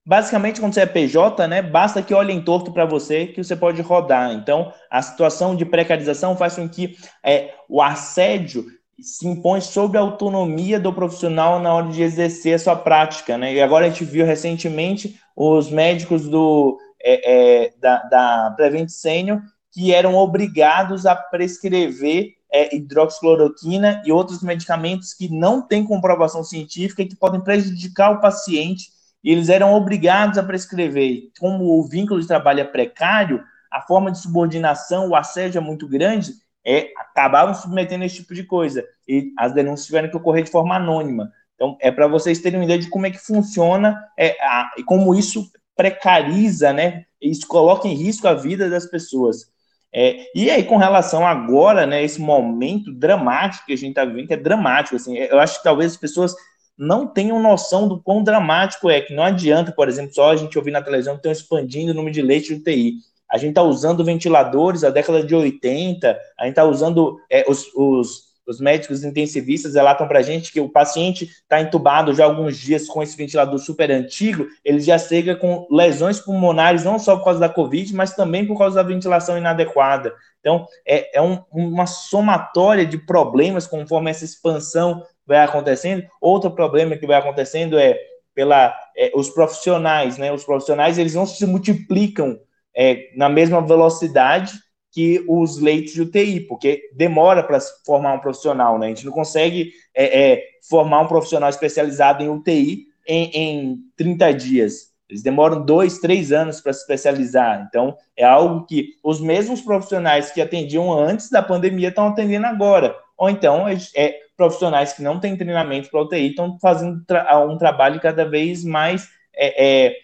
Basicamente, quando você é PJ, né, basta que olhem torto para você que você pode rodar. Então, a situação de precarização faz com que é, o assédio se impõe sobre a autonomia do profissional na hora de exercer a sua prática. Né? E agora a gente viu recentemente os médicos do, é, é, da, da Prevent Senior que eram obrigados a prescrever é, hidroxicloroquina e outros medicamentos que não têm comprovação científica e que podem prejudicar o paciente, e eles eram obrigados a prescrever. Como o vínculo de trabalho é precário, a forma de subordinação, o assédio é muito grande, é, acabavam submetendo esse tipo de coisa. E as denúncias tiveram que ocorrer de forma anônima. Então, é para vocês terem uma ideia de como é que funciona é, e como isso precariza, né? Isso coloca em risco a vida das pessoas. É, e aí, com relação agora, né, esse momento dramático que a gente está vivendo, que é dramático, assim, eu acho que talvez as pessoas não tenham noção do quão dramático é, que não adianta, por exemplo, só a gente ouvir na televisão que estão expandindo o número de leitos de UTI. A gente está usando ventiladores da década de 80, a gente está usando é, os, os os médicos intensivistas relatam para a gente que o paciente está entubado já há alguns dias com esse ventilador super antigo, ele já chega com lesões pulmonares, não só por causa da Covid, mas também por causa da ventilação inadequada. Então, é, é um, uma somatória de problemas conforme essa expansão vai acontecendo. Outro problema que vai acontecendo é pela é, os profissionais, né? Os profissionais eles não se multiplicam é, na mesma velocidade que os leitos de UTI, porque demora para formar um profissional, né? A gente não consegue é, é, formar um profissional especializado em UTI em, em 30 dias. Eles demoram dois, três anos para se especializar. Então, é algo que os mesmos profissionais que atendiam antes da pandemia estão atendendo agora. Ou então, é, é profissionais que não têm treinamento para UTI estão fazendo tra um trabalho cada vez mais. É, é,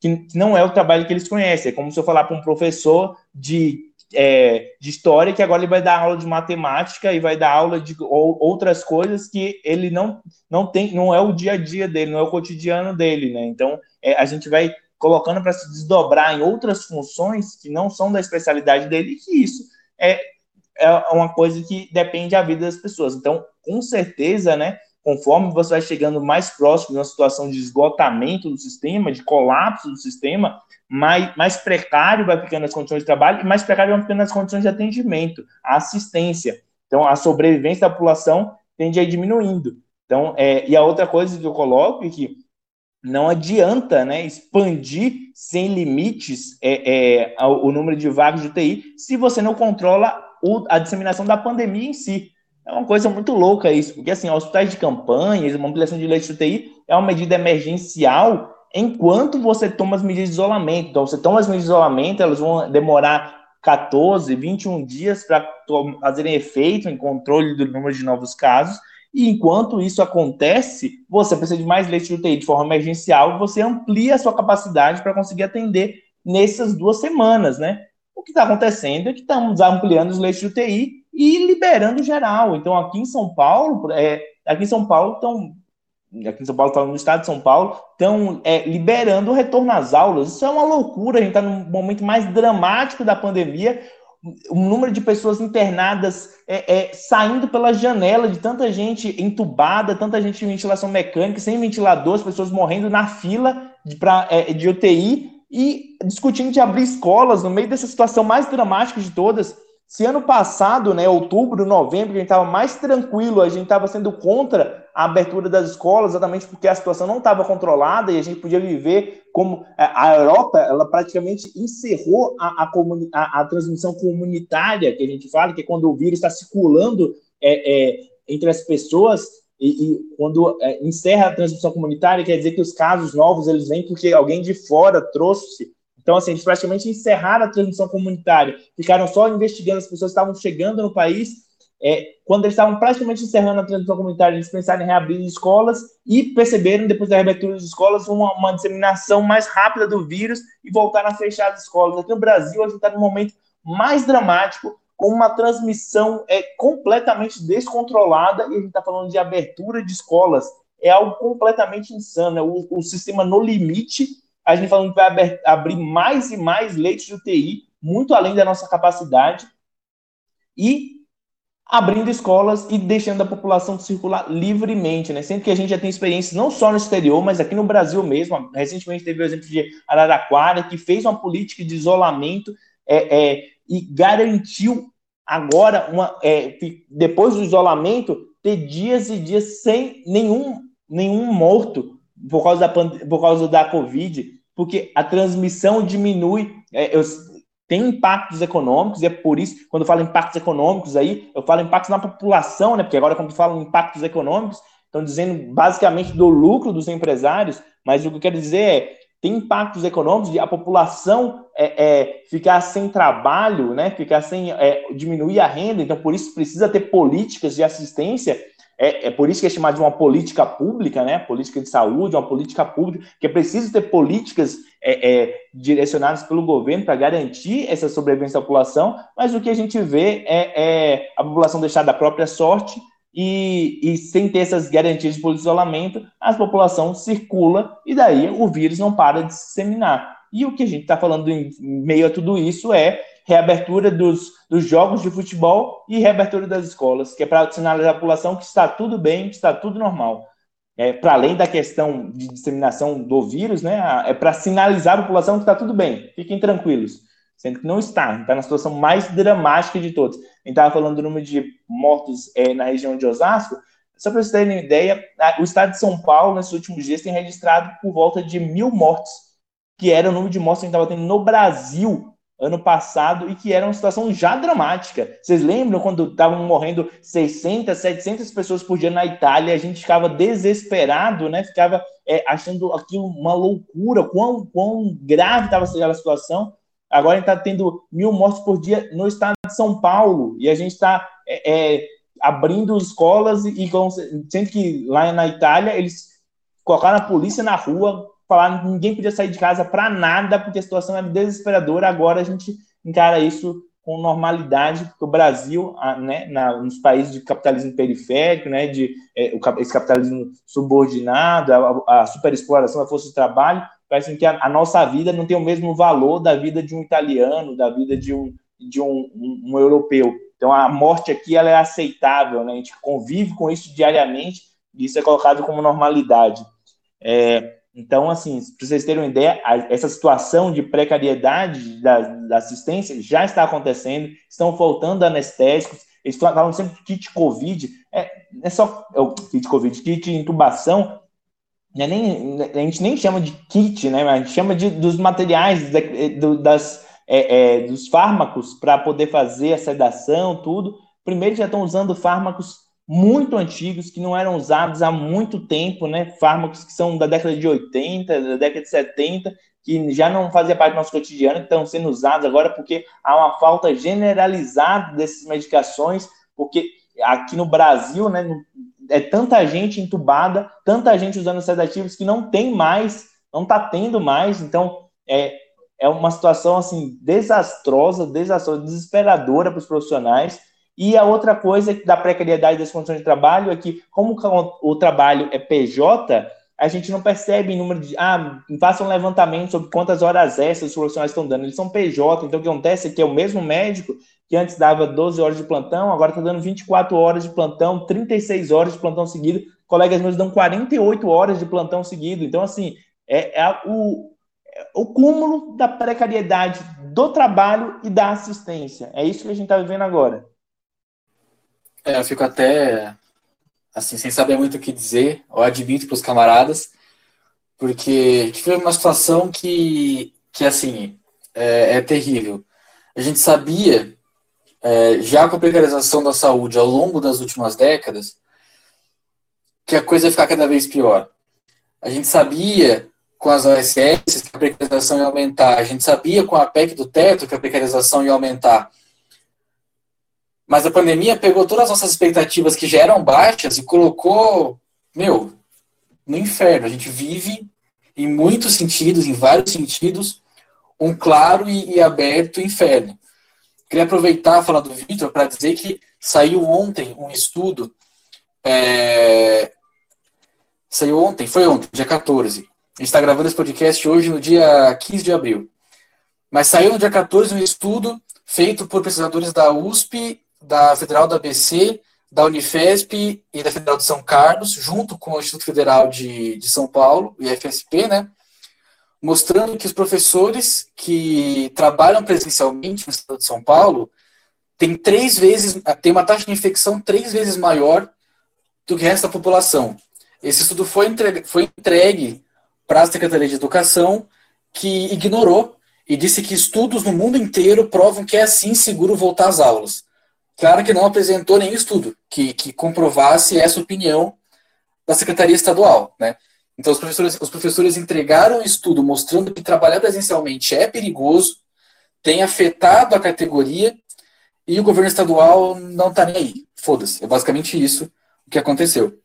que não é o trabalho que eles conhecem. É como se eu falar para um professor de é, de história, que agora ele vai dar aula de matemática e vai dar aula de ou, outras coisas que ele não, não tem, não é o dia a dia dele, não é o cotidiano dele, né? Então é, a gente vai colocando para se desdobrar em outras funções que não são da especialidade dele, e que isso é, é uma coisa que depende da vida das pessoas. Então, com certeza, né? Conforme você vai chegando mais próximo de uma situação de esgotamento do sistema, de colapso do sistema, mais, mais precário vai ficando as condições de trabalho e mais precário vão ficando as condições de atendimento, a assistência. Então, a sobrevivência da população tende a ir diminuindo. Então, é, e a outra coisa que eu coloco é que não adianta né, expandir sem limites é, é, o número de vagas de UTI se você não controla o, a disseminação da pandemia em si. É uma coisa muito louca isso, porque assim, hospitais de campanha, uma ampliação de leitos de UTI é uma medida emergencial enquanto você toma as medidas de isolamento. Então, você toma as medidas de isolamento, elas vão demorar 14, 21 dias para fazerem efeito em controle do número de novos casos. E enquanto isso acontece, você precisa de mais leitos de UTI de forma emergencial, você amplia a sua capacidade para conseguir atender nessas duas semanas, né? O que está acontecendo é que estamos ampliando os leitos de UTI e liberando geral. Então, aqui em São Paulo, é, aqui em São Paulo estão aqui em São Paulo, no estado de São Paulo, estão é, liberando o retorno às aulas. Isso é uma loucura, a gente está no momento mais dramático da pandemia, o número de pessoas internadas é, é, saindo pela janela, de tanta gente entubada, tanta gente em ventilação mecânica, sem ventilador, as pessoas morrendo na fila de, pra, é, de UTI e discutindo de abrir escolas no meio dessa situação mais dramática de todas. Se ano passado, né, outubro, novembro, a gente estava mais tranquilo, a gente estava sendo contra a abertura das escolas, exatamente porque a situação não estava controlada e a gente podia viver como é, a Europa, ela praticamente encerrou a, a, a, a transmissão comunitária, que a gente fala, que é quando o vírus está circulando é, é, entre as pessoas e, e quando é, encerra a transmissão comunitária, quer dizer que os casos novos eles vêm porque alguém de fora trouxe então, assim, eles praticamente encerraram a transmissão comunitária, ficaram só investigando as pessoas que estavam chegando no país. É, quando eles estavam praticamente encerrando a transmissão comunitária, eles pensaram em reabrir escolas e perceberam, depois da reabertura de escolas, uma, uma, disseminação mais rápida do vírus e voltaram a fechar as escolas. Aqui no Brasil, a gente está no momento mais dramático, com uma transmissão é, completamente descontrolada, e a gente está falando de abertura de escolas. É algo completamente insano. É o, o sistema no limite a gente falando que vai abrir mais e mais leitos de UTI, muito além da nossa capacidade. E abrindo escolas e deixando a população circular livremente, né? Sendo que a gente já tem experiências não só no exterior, mas aqui no Brasil mesmo. Recentemente teve o exemplo de Araraquara, que fez uma política de isolamento é, é, e garantiu agora, uma, é, depois do isolamento, ter dias e dias sem nenhum, nenhum morto por causa, da, por causa da Covid, porque a transmissão diminui. É, eu, tem impactos econômicos, e é por isso, quando eu falo impactos econômicos aí, eu falo impactos na população, né? Porque agora, quando falo impactos econômicos, estão dizendo basicamente do lucro dos empresários, mas o que eu quero dizer é tem impactos econômicos de a população é, é, ficar sem trabalho, né? Ficar sem é, diminuir a renda, então por isso precisa ter políticas de assistência é, é, por isso que é chamado de uma política pública, né? Política de saúde, uma política pública, que é preciso ter políticas é, é, direcionadas pelo governo para garantir essa sobrevivência da população, mas o que a gente vê é, é a população deixar da própria sorte e, e, sem ter essas garantias de isolamento, a população circula e daí o vírus não para de se disseminar. E o que a gente está falando em meio a tudo isso é reabertura dos, dos jogos de futebol e reabertura das escolas, que é para sinalizar a população que está tudo bem, que está tudo normal. É, para além da questão de disseminação do vírus, né, é para sinalizar a população que está tudo bem, fiquem tranquilos, sendo que não está, está na situação mais dramática de todos. A gente estava falando do número de mortos é, na região de Osasco, só para vocês terem uma ideia, o estado de São Paulo, nesses últimos dias, tem registrado por volta de mil mortos, que era o número de mortos que a gente estava tendo no Brasil ano passado e que era uma situação já dramática. Vocês lembram quando estavam morrendo 600, 700 pessoas por dia na Itália? A gente ficava desesperado, né? Ficava é, achando aquilo uma loucura, quão, quão grave estava aquela situação. Agora a gente está tendo mil mortes por dia no estado de São Paulo e a gente está é, é, abrindo escolas e, e sendo que lá na Itália eles colocaram a polícia na rua falar ninguém podia sair de casa para nada, porque a situação é desesperadora. Agora a gente encara isso com normalidade, porque o Brasil, né, na, nos países de capitalismo periférico, né, de é, o, esse capitalismo subordinado, a, a superexploração da força de trabalho, parece que a, a, nossa vida não tem o mesmo valor da vida de um italiano, da vida de um, de um, um, um europeu. Então a morte aqui ela é aceitável, né? a gente convive com isso diariamente e isso é colocado como normalidade. É, então, assim, para vocês terem uma ideia, essa situação de precariedade da, da, assistência já está acontecendo, estão faltando anestésicos, eles falam sempre de kit Covid, é, é só é o kit Covid, kit intubação, é nem, a gente nem chama de kit, né, a gente chama de, dos materiais, das, é, é, dos fármacos para poder fazer a sedação, tudo. Primeiro já estão usando fármacos muito antigos, que não eram usados há muito tempo, né? Fármacos que são da década de 80, da década de 70, que já não fazia parte do nosso cotidiano, que estão sendo usados agora porque há uma falta generalizada dessas medicações, porque aqui no Brasil, né, é tanta gente entubada, tanta gente usando sedativos que não tem mais, não está tendo mais, então é, é uma situação assim desastrosa, desastrosa, desesperadora para os profissionais e a outra coisa da precariedade das condições de trabalho é que, como o trabalho é PJ, a gente não percebe em número de. Ah, faça um levantamento sobre quantas horas extras os profissionais estão dando. Eles são PJ, então o que acontece é que é o mesmo médico que antes dava 12 horas de plantão, agora está dando 24 horas de plantão, 36 horas de plantão seguido. Colegas meus dão 48 horas de plantão seguido. Então, assim, é, é o, é o cúmulo da precariedade do trabalho e da assistência. É isso que a gente está vivendo agora. É, eu fico até assim, sem saber muito o que dizer, eu admito para os camaradas, porque vive uma situação que, que assim, é, é terrível. A gente sabia, é, já com a precarização da saúde ao longo das últimas décadas, que a coisa ia ficar cada vez pior. A gente sabia com as OSS que a precarização ia aumentar, a gente sabia com a PEC do teto que a precarização ia aumentar. Mas a pandemia pegou todas as nossas expectativas que já eram baixas e colocou, meu, no inferno. A gente vive, em muitos sentidos, em vários sentidos, um claro e, e aberto inferno. Queria aproveitar a fala do Vitor para dizer que saiu ontem um estudo. É, saiu ontem, foi ontem, dia 14. A gente está gravando esse podcast hoje, no dia 15 de abril. Mas saiu no dia 14 um estudo feito por pesquisadores da USP da Federal do ABC, da Unifesp e da Federal de São Carlos, junto com o Instituto Federal de, de São Paulo, o IFSP, né? Mostrando que os professores que trabalham presencialmente no estado de São Paulo têm três vezes, tem uma taxa de infecção três vezes maior do que o resto da população. Esse estudo foi entregue, foi entregue para a Secretaria de Educação, que ignorou e disse que estudos no mundo inteiro provam que é assim seguro voltar às aulas. Claro que não apresentou nenhum estudo que, que comprovasse essa opinião da Secretaria Estadual, né? Então, os professores, os professores entregaram um estudo mostrando que trabalhar presencialmente é perigoso, tem afetado a categoria e o governo estadual não está nem aí. Foda-se. É basicamente isso o que aconteceu.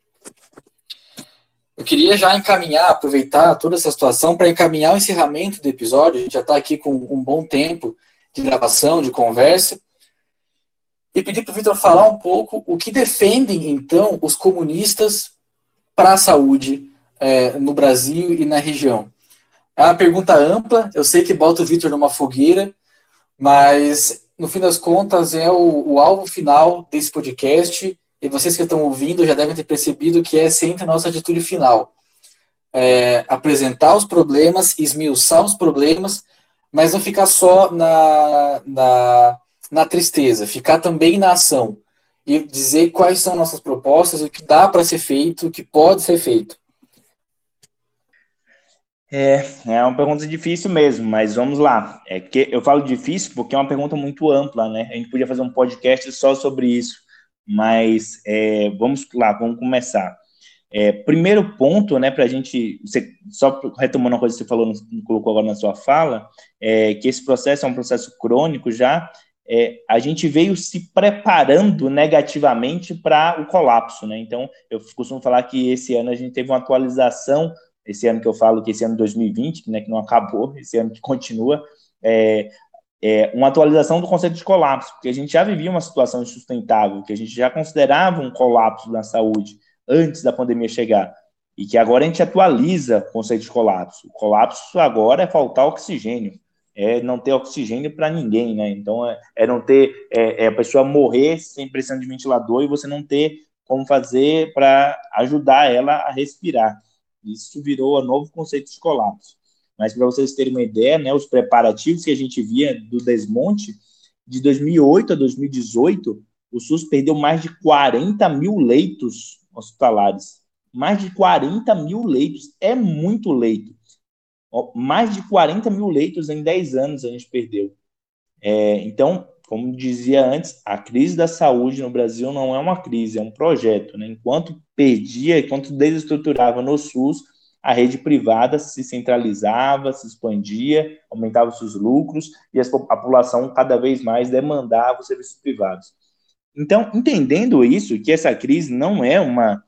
Eu queria já encaminhar, aproveitar toda essa situação para encaminhar o encerramento do episódio. A gente já está aqui com um bom tempo de gravação, de conversa e pedir para o Vitor falar um pouco o que defendem, então, os comunistas para a saúde é, no Brasil e na região. É uma pergunta ampla, eu sei que bota o Vitor numa fogueira, mas, no fim das contas, é o, o alvo final desse podcast, e vocês que estão ouvindo já devem ter percebido que é sempre a nossa atitude final. É, apresentar os problemas, esmiuçar os problemas, mas não ficar só na, na na tristeza, ficar também na ação e dizer quais são nossas propostas, o que dá para ser feito, o que pode ser feito. É, é uma pergunta difícil mesmo, mas vamos lá. É que eu falo difícil porque é uma pergunta muito ampla, né? A gente podia fazer um podcast só sobre isso, mas é, vamos lá, vamos começar. É, primeiro ponto, né, para a gente, você, só retomando uma coisa que você falou, colocou agora na sua fala, é que esse processo é um processo crônico já, é, a gente veio se preparando negativamente para o colapso, né? Então, eu costumo falar que esse ano a gente teve uma atualização, esse ano que eu falo que esse ano 2020, né, que não acabou, esse ano que continua, é, é, uma atualização do conceito de colapso, porque a gente já vivia uma situação insustentável, que a gente já considerava um colapso na saúde antes da pandemia chegar, e que agora a gente atualiza o conceito de colapso. O colapso agora é faltar oxigênio é não ter oxigênio para ninguém, né? Então é, é não ter é, é, a pessoa morrer sem pressão de ventilador e você não ter como fazer para ajudar ela a respirar. Isso virou um novo conceito de colapso. Mas para vocês terem uma ideia, né, os preparativos que a gente via do desmonte, de 2008 a 2018, o SUS perdeu mais de 40 mil leitos hospitalares. Mais de 40 mil leitos. É muito leito mais de 40 mil leitos em 10 anos a gente perdeu. É, então, como dizia antes, a crise da saúde no Brasil não é uma crise, é um projeto. Né? Enquanto perdia, enquanto desestruturava no SUS, a rede privada se centralizava, se expandia, aumentava seus lucros e a população cada vez mais demandava os serviços privados. Então, entendendo isso, que essa crise não é uma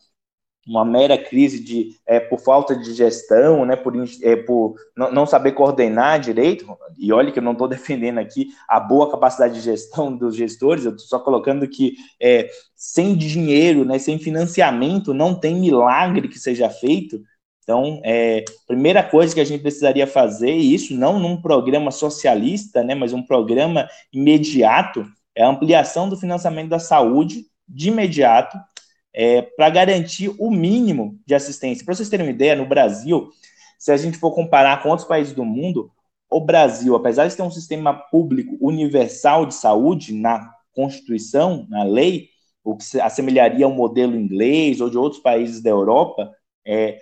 uma mera crise de é, por falta de gestão, né, por, é, por não, saber coordenar direito, e olha que eu não estou defendendo aqui a boa capacidade de gestão dos gestores, eu estou só colocando que é, sem dinheiro, né, sem financiamento, não tem milagre que seja feito. Então, é, primeira coisa que a gente precisaria fazer, e isso não num programa socialista, né, mas um programa imediato, é a ampliação do financiamento da saúde de imediato, é, para garantir o mínimo de assistência. Para vocês terem uma ideia, no Brasil, se a gente for comparar com outros países do mundo, o Brasil, apesar de ter um sistema público universal de saúde na Constituição, na lei, o que se assemelharia ao modelo inglês ou de outros países da Europa, é,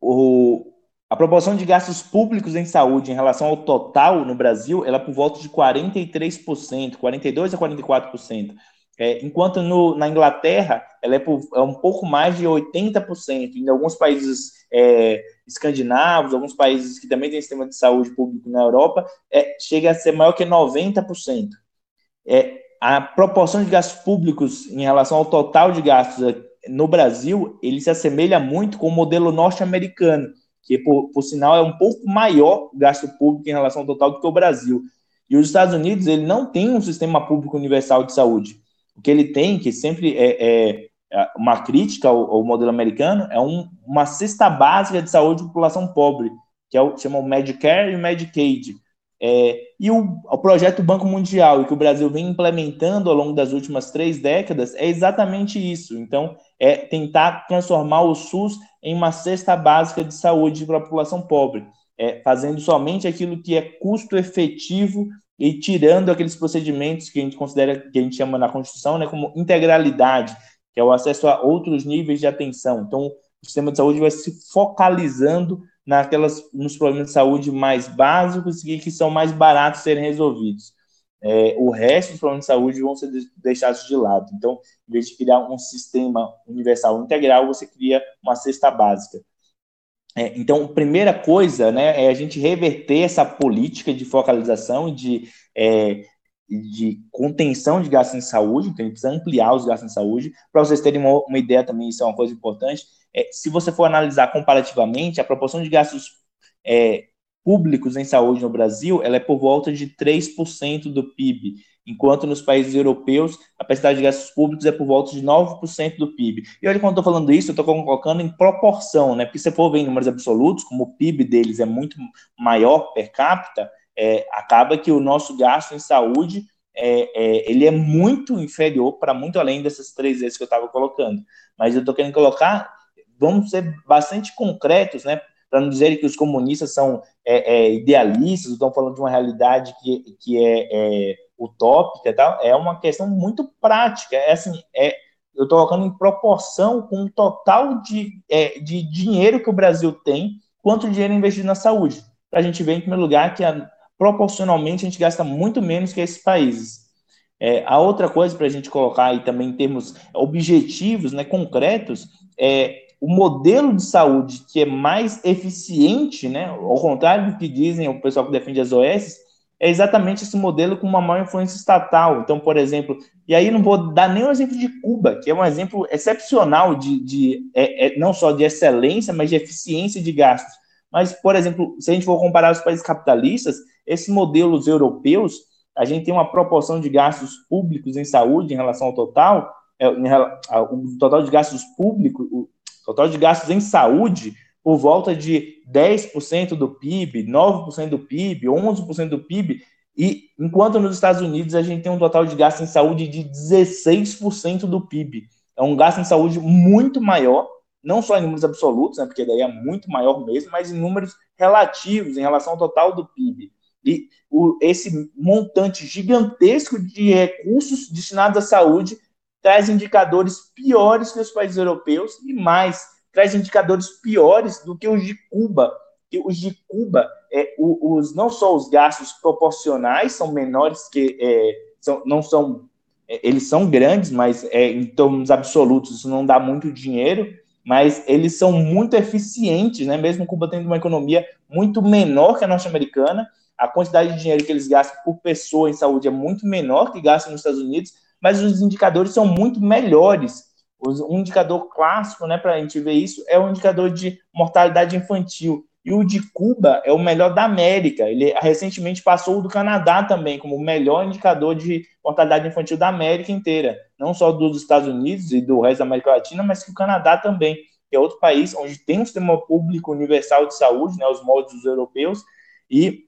o, a proporção de gastos públicos em saúde em relação ao total no Brasil, ela é por volta de 43%, 42% a 44%. É, enquanto no, na Inglaterra ela é, por, é, um pouco mais de 80%. Em alguns países é, escandinavos, alguns países que também têm sistema de saúde público na Europa, é, chega a ser maior que 90%. É, a proporção de gastos públicos em relação ao total de gastos no Brasil, ele se assemelha muito com o modelo norte-americano, que, por, por sinal, é um pouco maior o gasto público em relação ao total do que o Brasil. E os Estados Unidos, ele não tem um sistema público universal de saúde o que ele tem, que sempre é, é, é uma crítica ao, ao, modelo americano, é um, uma cesta básica de saúde de população pobre, que é o chama o Medicare e o Medicaid. É, e o, o, projeto Banco Mundial, que o Brasil vem implementando ao longo das últimas três décadas, é exatamente isso. Então, é tentar transformar o SUS em uma cesta básica de saúde para a população pobre, é, fazendo somente aquilo que é custo efetivo e tirando aqueles procedimentos que a gente considera, que a gente chama na Constituição, né, como integralidade, que é o acesso a outros níveis de atenção. Então, o sistema de saúde vai se focalizando naquelas, nos problemas de saúde mais básicos e que são mais baratos serem resolvidos. É, o resto dos problemas de saúde vão ser deixados de lado. Então, em vez de criar um sistema universal integral, você cria uma cesta básica. É, então, primeira coisa né, é a gente reverter essa política de focalização e de, é, de contenção de gastos em saúde, então a gente precisa ampliar os gastos em saúde. Para vocês terem uma, uma, ideia também, isso é uma coisa importante, é, se você for analisar comparativamente, a proporção de gastos é, públicos em saúde no Brasil ela é por volta de 3% do PIB, enquanto nos países europeus a percentagem de gastos públicos é por volta de 9% do PIB. E olha, quando eu estou falando isso, eu estou colocando em proporção, né? Porque se for ver em números absolutos, como o PIB deles é muito maior per capita, é, acaba que o nosso gasto em saúde é, é, ele é muito inferior para muito além dessas três vezes que eu estava colocando. Mas eu estou querendo colocar vamos ser bastante concretos, né? Para não dizer que os comunistas são é, é, idealistas, estão falando de uma realidade que, que é, é utópica e tal, é uma questão muito prática. É assim, é, eu estou colocando em proporção com o total de, é, de dinheiro que o Brasil tem, quanto dinheiro investido na saúde. Para a gente ver, em primeiro lugar, que a, proporcionalmente a gente gasta muito menos que esses países. É, a outra coisa para a gente colocar aí também em termos objetivos, né, concretos, é o modelo de saúde que é mais eficiente, né, ao contrário do que dizem o pessoal que defende as OS, é exatamente esse modelo com uma maior influência estatal. Então, por exemplo, e aí não vou dar nem o exemplo de Cuba, que é um exemplo excepcional de, de é, é, não só de excelência, mas de eficiência de gastos. Mas, por exemplo, se a gente for comparar os países capitalistas, esses modelos europeus, a gente tem uma proporção de gastos públicos em saúde em relação ao total, é, o total de gastos públicos, Total de gastos em saúde por volta de 10% do PIB, 9% do PIB, 11% do PIB, e enquanto nos Estados Unidos a gente tem um total de gasto em saúde de 16% do PIB. É um gasto em saúde muito maior, não só em números absolutos, né, porque daí é muito maior mesmo, mas em números relativos em relação ao total do PIB. E o, esse montante gigantesco de recursos destinados à saúde traz indicadores piores que os países europeus e mais, traz indicadores piores do que os de Cuba. Que os de Cuba, é, os, não só os gastos proporcionais são menores que é, são, não são é, eles são grandes, mas é, em termos absolutos isso não dá muito dinheiro, mas eles são muito eficientes, né? Mesmo Cuba tendo uma economia muito menor que a norte-americana, a quantidade de dinheiro que eles gastam por pessoa em saúde é muito menor que gastam nos Estados Unidos, mas os indicadores são muito melhores. Um indicador clássico, né, para a gente ver isso, é o indicador de mortalidade infantil. E o de Cuba é o melhor da América. Ele recentemente passou o do Canadá também, como o melhor indicador de mortalidade infantil da América inteira. Não só dos Estados Unidos e do resto da América Latina, mas que o Canadá também, que é outro país onde tem um sistema público universal de saúde, né, os moldes europeus, e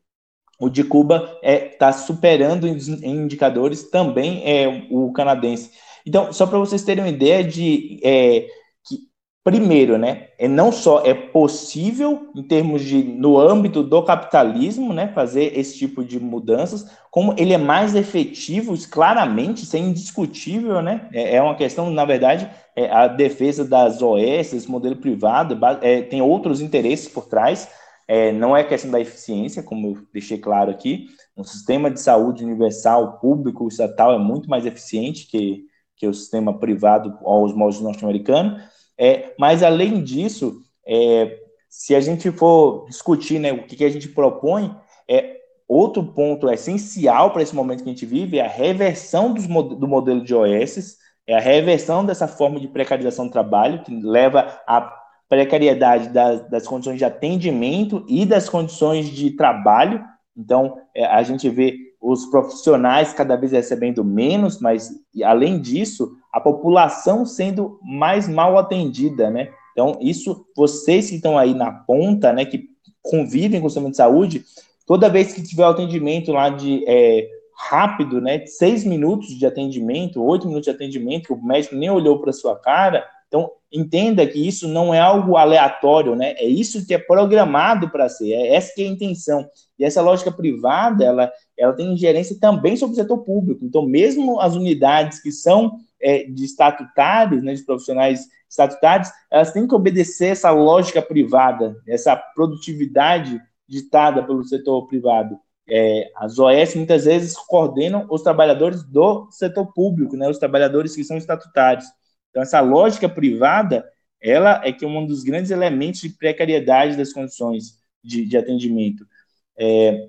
o de Cuba está é, tá superando em indicadores também é, o canadense. Então, só para vocês terem uma ideia de é, que, primeiro, né, é não só é possível em termos de no âmbito do capitalismo, né, fazer esse tipo de mudanças, como ele é mais efetivo, claramente, isso é indiscutível, né, é, é uma questão, na verdade, é, a defesa das OS, esse modelo privado, é, tem outros interesses por trás. É, não é questão da eficiência, como eu deixei claro aqui. Um sistema de saúde universal, público, estatal, é muito mais eficiente que, que o sistema privado aos moldes norte-americanos. É, mas, além disso, é, se a gente for discutir né, o que, que a gente propõe, é, outro ponto essencial para esse momento que a gente vive é a reversão dos, do modelo de OS, é a reversão dessa forma de precarização do trabalho, que leva a precariedade das, das condições de atendimento e das condições de trabalho. Então, é, a gente vê os profissionais cada vez recebendo menos, mas além disso, a população sendo mais mal atendida, né? Então, isso, vocês que estão aí na ponta, né, que convivem com o sistema de saúde, toda vez que tiver atendimento lá de é, rápido, né, seis minutos de atendimento, oito minutos de atendimento, que o médico nem olhou para sua cara, então entenda que isso não é algo aleatório, né? É isso que é programado para ser, é essa que é a intenção. E essa lógica privada, ela, ela tem ingerência também sobre o setor público. Então, mesmo as unidades que são é, de estatutários, né, de profissionais estatutários, elas têm que obedecer essa lógica privada, essa produtividade ditada pelo setor privado. É, as OS muitas vezes coordenam os trabalhadores do setor público, né, os trabalhadores que são estatutários. Então, essa lógica privada, ela é que é um dos grandes elementos de precariedade das condições de, de atendimento. É,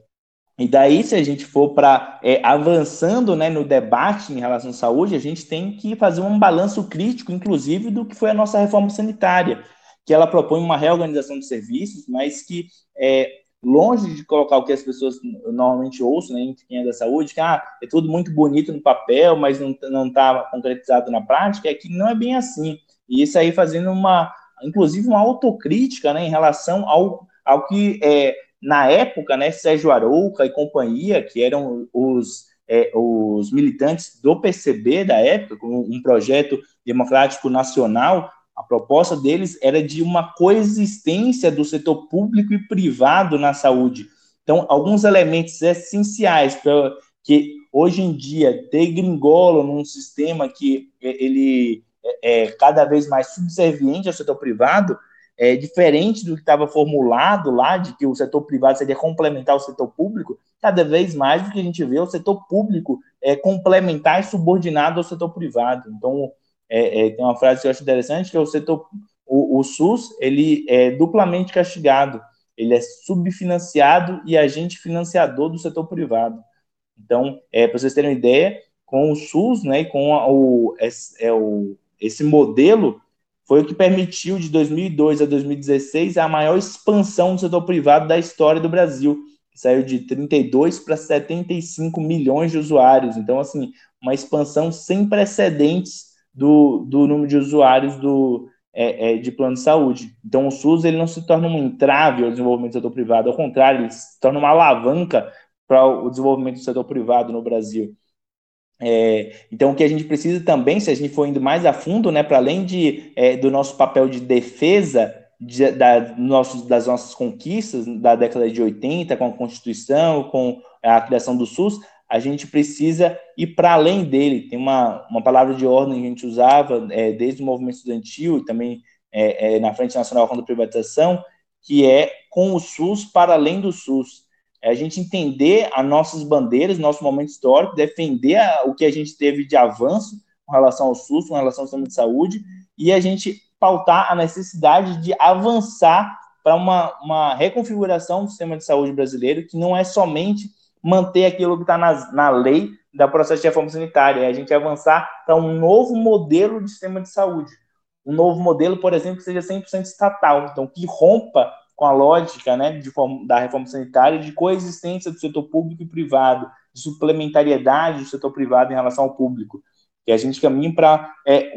e daí, se a gente for para é, avançando né, no debate em relação à saúde, a gente tem que fazer um balanço crítico, inclusive, do que foi a nossa reforma sanitária, que ela propõe uma reorganização de serviços, mas que é, longe de colocar o que as pessoas normalmente ouçam, né, quem é da saúde, que ah, é tudo muito bonito no papel, mas não está concretizado na prática, é que não é bem assim. E isso aí fazendo uma, inclusive, uma autocrítica né, em relação ao, ao que, é, na época, né, Sérgio Arouca e companhia, que eram os, é, os militantes do PCB da época, um projeto democrático nacional, a proposta deles era de uma coexistência do setor público e privado na saúde. Então, alguns elementos essenciais para que hoje em dia degringolam num sistema que ele é, é cada vez mais subserviente ao setor privado, é diferente do que estava formulado lá, de que o setor privado seria complementar o setor público, cada vez mais do que a gente vê o setor público é complementar e subordinado ao setor privado. Então, é, é, tem uma frase que eu acho interessante, que é o setor, o, o SUS, ele é duplamente castigado, ele é subfinanciado e agente financiador do setor privado. Então, é, para vocês terem uma ideia, com o SUS, né, com a, o, é, o, esse modelo, foi o que permitiu, de 2002 a 2016, a maior expansão do setor privado da história do Brasil, saiu de 32 para 75 milhões de usuários. Então, assim, uma expansão sem precedentes do, do número de usuários do, é, é, de plano de saúde. Então, o SUS ele não se torna um entrave ao desenvolvimento do setor privado, ao contrário, ele se torna uma alavanca para o desenvolvimento do setor privado no Brasil. É, então, o que a gente precisa também, se a gente for indo mais a fundo, né, para além de, é, do nosso papel de defesa de, da, nossos, das nossas conquistas da década de 80, com a Constituição, com a criação do SUS, a gente precisa ir para além dele. Tem uma, uma palavra de ordem que a gente usava é, desde o movimento estudantil e também é, é, na Frente Nacional contra a Privatização, que é com o SUS para além do SUS. É a gente entender as nossas bandeiras, nosso momento histórico, defender a, o que a gente teve de avanço com relação ao SUS, com relação ao sistema de saúde, e a gente pautar a necessidade de avançar para uma, uma reconfiguração do sistema de saúde brasileiro, que não é somente manter aquilo que está na, lei da processo de reforma sanitária, é a gente avançar para um novo modelo de sistema de saúde. Um novo modelo, por exemplo, que seja 100% estatal, então que rompa com a lógica né, de, da reforma sanitária de coexistência do setor público e privado, de suplementariedade do setor privado em relação ao público. Que a gente caminha para é,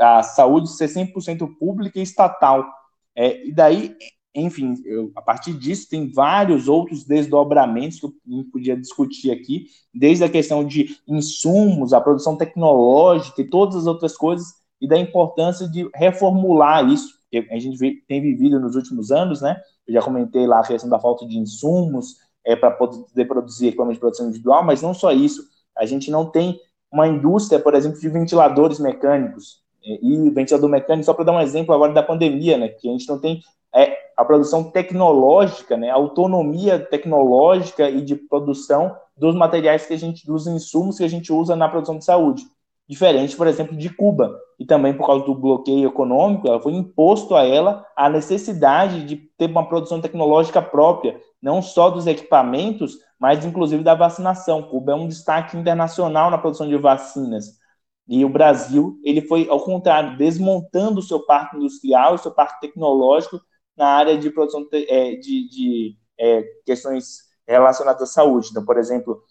a saúde ser 100% pública e estatal. É, e daí enfim, eu, a partir disso tem vários outros desdobramentos que eu podia discutir aqui, desde a questão de insumos, a produção tecnológica e todas as outras coisas, e da importância de reformular isso, que a gente tem vivido nos últimos anos, né? Eu já comentei lá a questão da falta de insumos é, para poder produzir equipamento de produção individual, mas não só isso, a gente não tem uma indústria, por exemplo, de ventiladores mecânicos, e ventilador mecânico, só para dar um exemplo agora da pandemia, né, que a gente não tem é, a produção tecnológica, né, a autonomia tecnológica e de produção dos materiais que a gente, dos insumos que a gente usa na produção de saúde. Diferente, por exemplo, de Cuba. E também por causa do bloqueio econômico, ela foi imposto a ela a necessidade de ter uma produção tecnológica própria, não só dos equipamentos, mas inclusive da vacinação. Cuba é um destaque internacional na produção de vacinas. E o Brasil, ele foi, ao contrário, desmontando o seu parque industrial, o seu parque tecnológico, na área de produção de, é, de, de é, questões relacionadas à saúde. Então, por exemplo,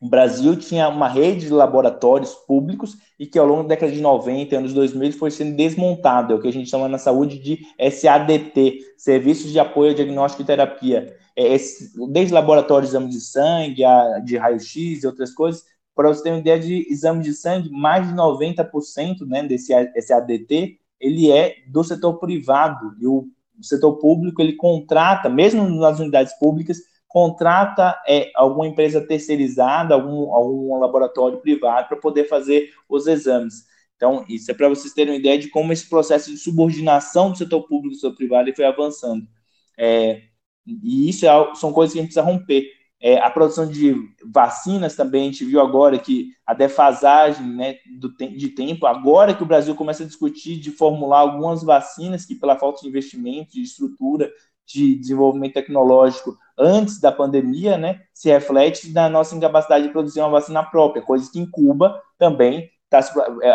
o Brasil tinha uma rede de laboratórios públicos e que ao longo da década de 90, anos 2000, foi sendo desmontado, é o que a gente chama na saúde de SADT, Serviços de Apoio a Diagnóstico e Terapia. É, desde laboratórios de exame de sangue, de raio-x e outras coisas, para você ter uma ideia de exame de sangue, mais de 90% né, desse SADT, ele é do setor privado, e o setor público, ele contrata, mesmo nas unidades públicas, contrata é, alguma empresa terceirizada, algum, algum laboratório privado para poder fazer os exames. Então, isso é para vocês terem uma ideia de como esse processo de subordinação do setor público e do setor privado foi avançando. É, e isso é, são coisas que a gente precisa romper. É, a produção de vacinas também, a gente viu agora que a defasagem né, do de tempo, agora que o Brasil começa a discutir de formular algumas vacinas que, pela falta de investimento, de estrutura, de desenvolvimento tecnológico antes da pandemia, né, se reflete na nossa incapacidade de produzir uma vacina própria, coisa que em Cuba também tá,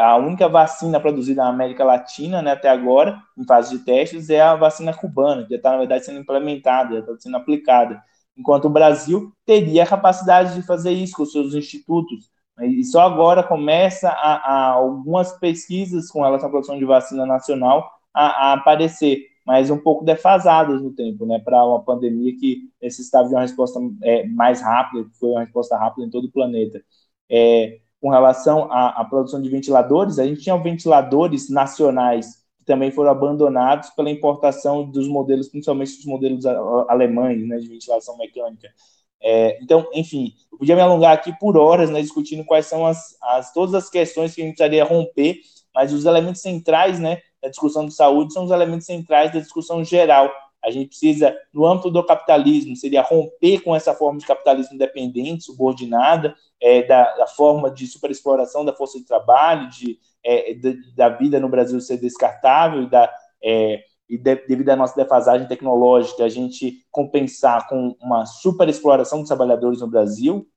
a única vacina produzida na América Latina, né, até agora, em fase de testes, é a vacina cubana, que já está, na verdade, sendo implementada, já está sendo aplicada. Enquanto o Brasil teria a capacidade de fazer isso com seus institutos. E só agora começa a, a algumas pesquisas com relação à produção de vacina nacional a, a aparecer mas um pouco defasadas no tempo, né, para uma pandemia que necessitava de uma resposta é, mais rápida, que foi uma resposta rápida em todo o planeta. É, com relação à, à, produção de ventiladores, a gente tinha ventiladores nacionais que também foram abandonados pela importação dos modelos, principalmente dos modelos alemães, né, de ventilação mecânica. É, então, enfim, eu podia me alongar aqui por horas, né, discutindo quais são as, as todas as questões que a gente precisaria romper, mas os elementos centrais, né, da discussão de saúde são os elementos centrais da discussão geral. A gente precisa, no âmbito do capitalismo, seria romper com essa forma de capitalismo dependente, subordinada, é, da, da, forma de superexploração da força de trabalho, de, é, de, da vida no Brasil ser descartável e, da, é, e de, devido à nossa defasagem tecnológica, a gente compensar com uma superexploração dos trabalhadores no Brasil.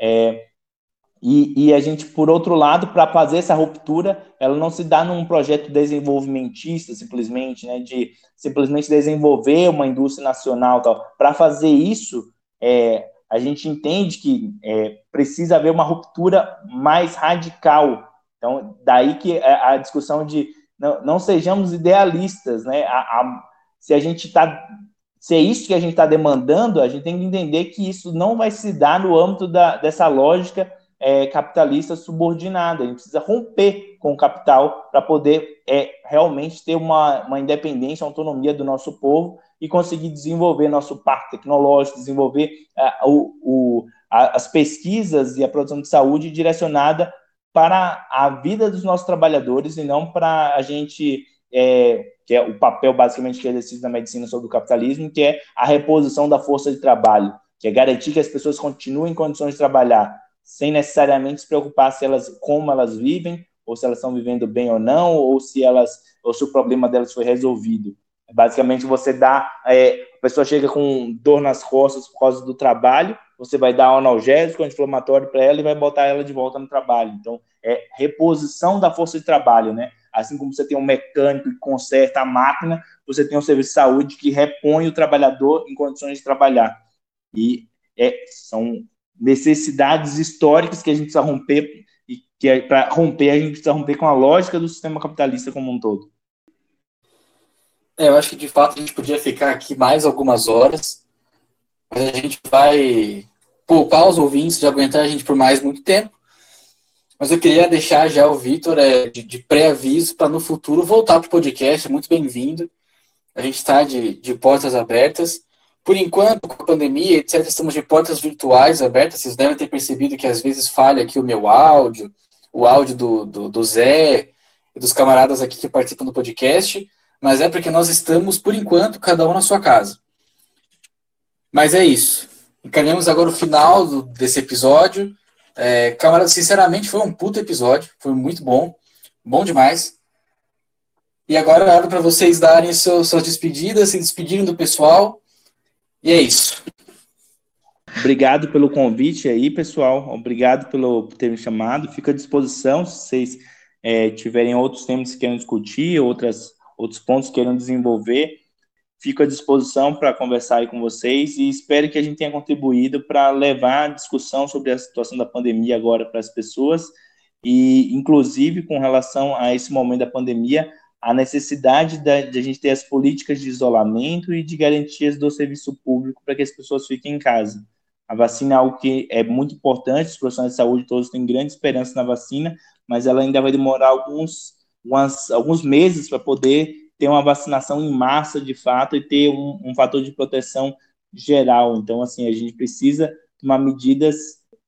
É, e, e, a gente, por outro lado, para fazer essa ruptura, ela não se dá num projeto desenvolvimentista, simplesmente, né, de simplesmente desenvolver uma indústria nacional. Para fazer isso, é, a gente entende que é, precisa haver uma ruptura mais radical. Então, daí que a, a discussão de não, não, sejamos idealistas, né? A, a, se a gente está se é isso que a gente está demandando, a gente tem que entender que isso não vai se dar no âmbito da, dessa lógica é, capitalista subordinada. A gente precisa romper com o capital para poder é, realmente ter uma, uma independência, autonomia do nosso povo e conseguir desenvolver nosso parque tecnológico, desenvolver o, o, a, as pesquisas e a produção de saúde direcionada para a vida dos nossos trabalhadores e não para a gente é, que é o papel basicamente que é exercido na medicina sobre o capitalismo, que é a reposição da força de trabalho, que é garantir que as pessoas continuem em condições de trabalhar, sem necessariamente se preocupar se elas como elas vivem, ou se elas estão vivendo bem ou não, ou se elas ou se o problema delas foi resolvido. Basicamente, você dá, é, a pessoa chega com dor nas costas por causa do trabalho, você vai dar um analgésico, um inflamatório para ela e vai botar ela de volta no trabalho. Então, é reposição da força de trabalho, né? Assim como você tem um mecânico que conserta a máquina, você tem um serviço de saúde que repõe o trabalhador em condições de trabalhar. E é, são necessidades históricas que a gente precisa romper e que é, para romper a gente precisa romper com a lógica do sistema capitalista como um todo. É, eu acho que de fato a gente podia ficar aqui mais algumas horas, mas a gente vai poupar os ouvintes de aguentar a gente por mais muito tempo. Mas eu queria deixar já o Vitor é, de, de pré-aviso para no futuro voltar para o podcast. Muito bem-vindo. A gente está de, de portas abertas. Por enquanto, com a pandemia, etc., estamos de portas virtuais abertas. Vocês devem ter percebido que às vezes falha aqui o meu áudio, o áudio do, do, do Zé e dos camaradas aqui que participam do podcast, mas é porque nós estamos, por enquanto, cada um na sua casa. Mas é isso. Encaminhamos agora o final do, desse episódio. É, camaradas, sinceramente, foi um puto episódio. Foi muito bom. Bom demais. E agora é hora para vocês darem suas despedidas, se despedirem do pessoal e é isso. Obrigado pelo convite aí, pessoal. Obrigado pelo, por ter me chamado. Fico à disposição se vocês é, tiverem outros temas que queiram discutir, outras, outros pontos que queiram desenvolver. fico à disposição para conversar aí com vocês e espero que a gente tenha contribuído para levar a discussão sobre a situação da pandemia agora para as pessoas e, inclusive, com relação a esse momento da pandemia, a necessidade de, a gente ter as políticas de isolamento e de garantias do serviço público para que as pessoas fiquem em casa. A vacina é algo que é muito importante, os profissionais de saúde todos têm grande esperança na vacina, mas ela ainda vai demorar alguns, umas, alguns meses para poder ter uma vacinação em massa de fato e ter um, um fator de proteção geral. Então, assim, a gente precisa tomar medidas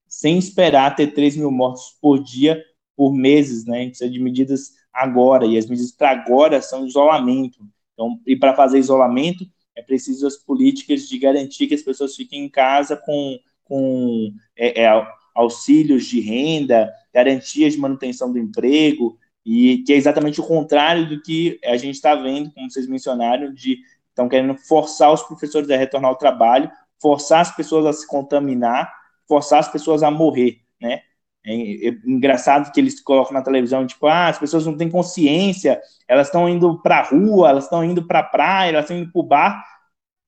sem esperar ter 3 mil mortos por dia por meses, né? A gente precisa de medidas agora, e as medidas para agora são isolamento. Então, e para fazer isolamento, é preciso as políticas de garantir que as pessoas fiquem em casa com, com é, é, auxílios de renda, garantias de manutenção do emprego, e que é exatamente o contrário do que a gente está vendo, como vocês mencionaram, de estão querendo forçar os professores a retornar ao trabalho, forçar as pessoas a se contaminar, forçar as pessoas a morrer, né? É, é engraçado que eles colocam na televisão, tipo, ah, as pessoas não têm consciência, elas estão indo para a rua, elas estão indo para a praia, elas estão indo para o bar,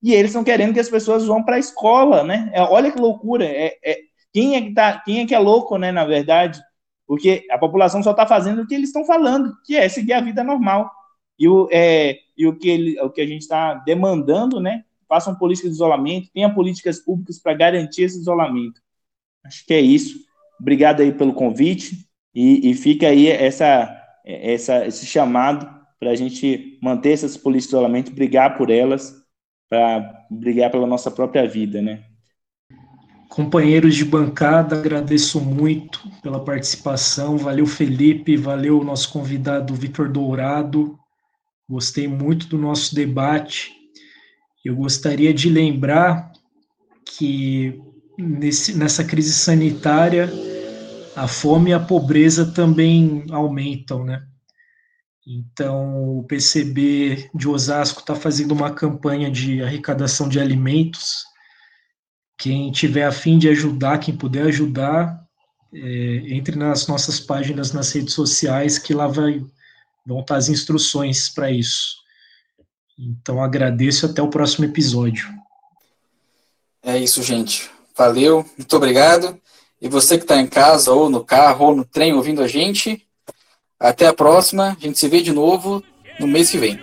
e eles estão querendo que as pessoas vão para a escola, né? É, olha que loucura. É, é, quem, é que tá, quem é que é louco, né, na verdade? Porque a população só está fazendo o que eles estão falando, que é seguir a vida normal. E o, é, e o, que, ele, o que a gente está demandando, né? Façam políticas de isolamento, tenham políticas públicas para garantir esse isolamento. Acho que é isso. Obrigado aí pelo convite e, e fica aí essa, essa, esse chamado para a gente manter essas políticas de isolamento, brigar por elas, para brigar pela nossa própria vida, né? Companheiros de bancada, agradeço muito pela participação. Valeu, Felipe, valeu o nosso convidado Vitor Dourado. Gostei muito do nosso debate. Eu gostaria de lembrar que nesse, nessa crise sanitária, a fome e a pobreza também aumentam, né? Então, o PCB de Osasco está fazendo uma campanha de arrecadação de alimentos. Quem tiver a fim de ajudar, quem puder ajudar, é, entre nas nossas páginas nas redes sociais, que lá vai, vão estar as instruções para isso. Então, agradeço até o próximo episódio. É isso, gente. Valeu, muito obrigado. E você que está em casa, ou no carro, ou no trem ouvindo a gente, até a próxima. A gente se vê de novo no mês que vem.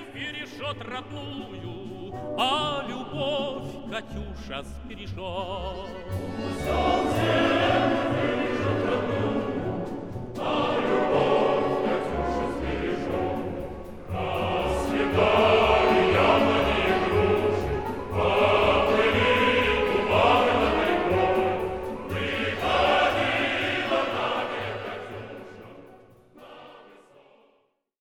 Катюша с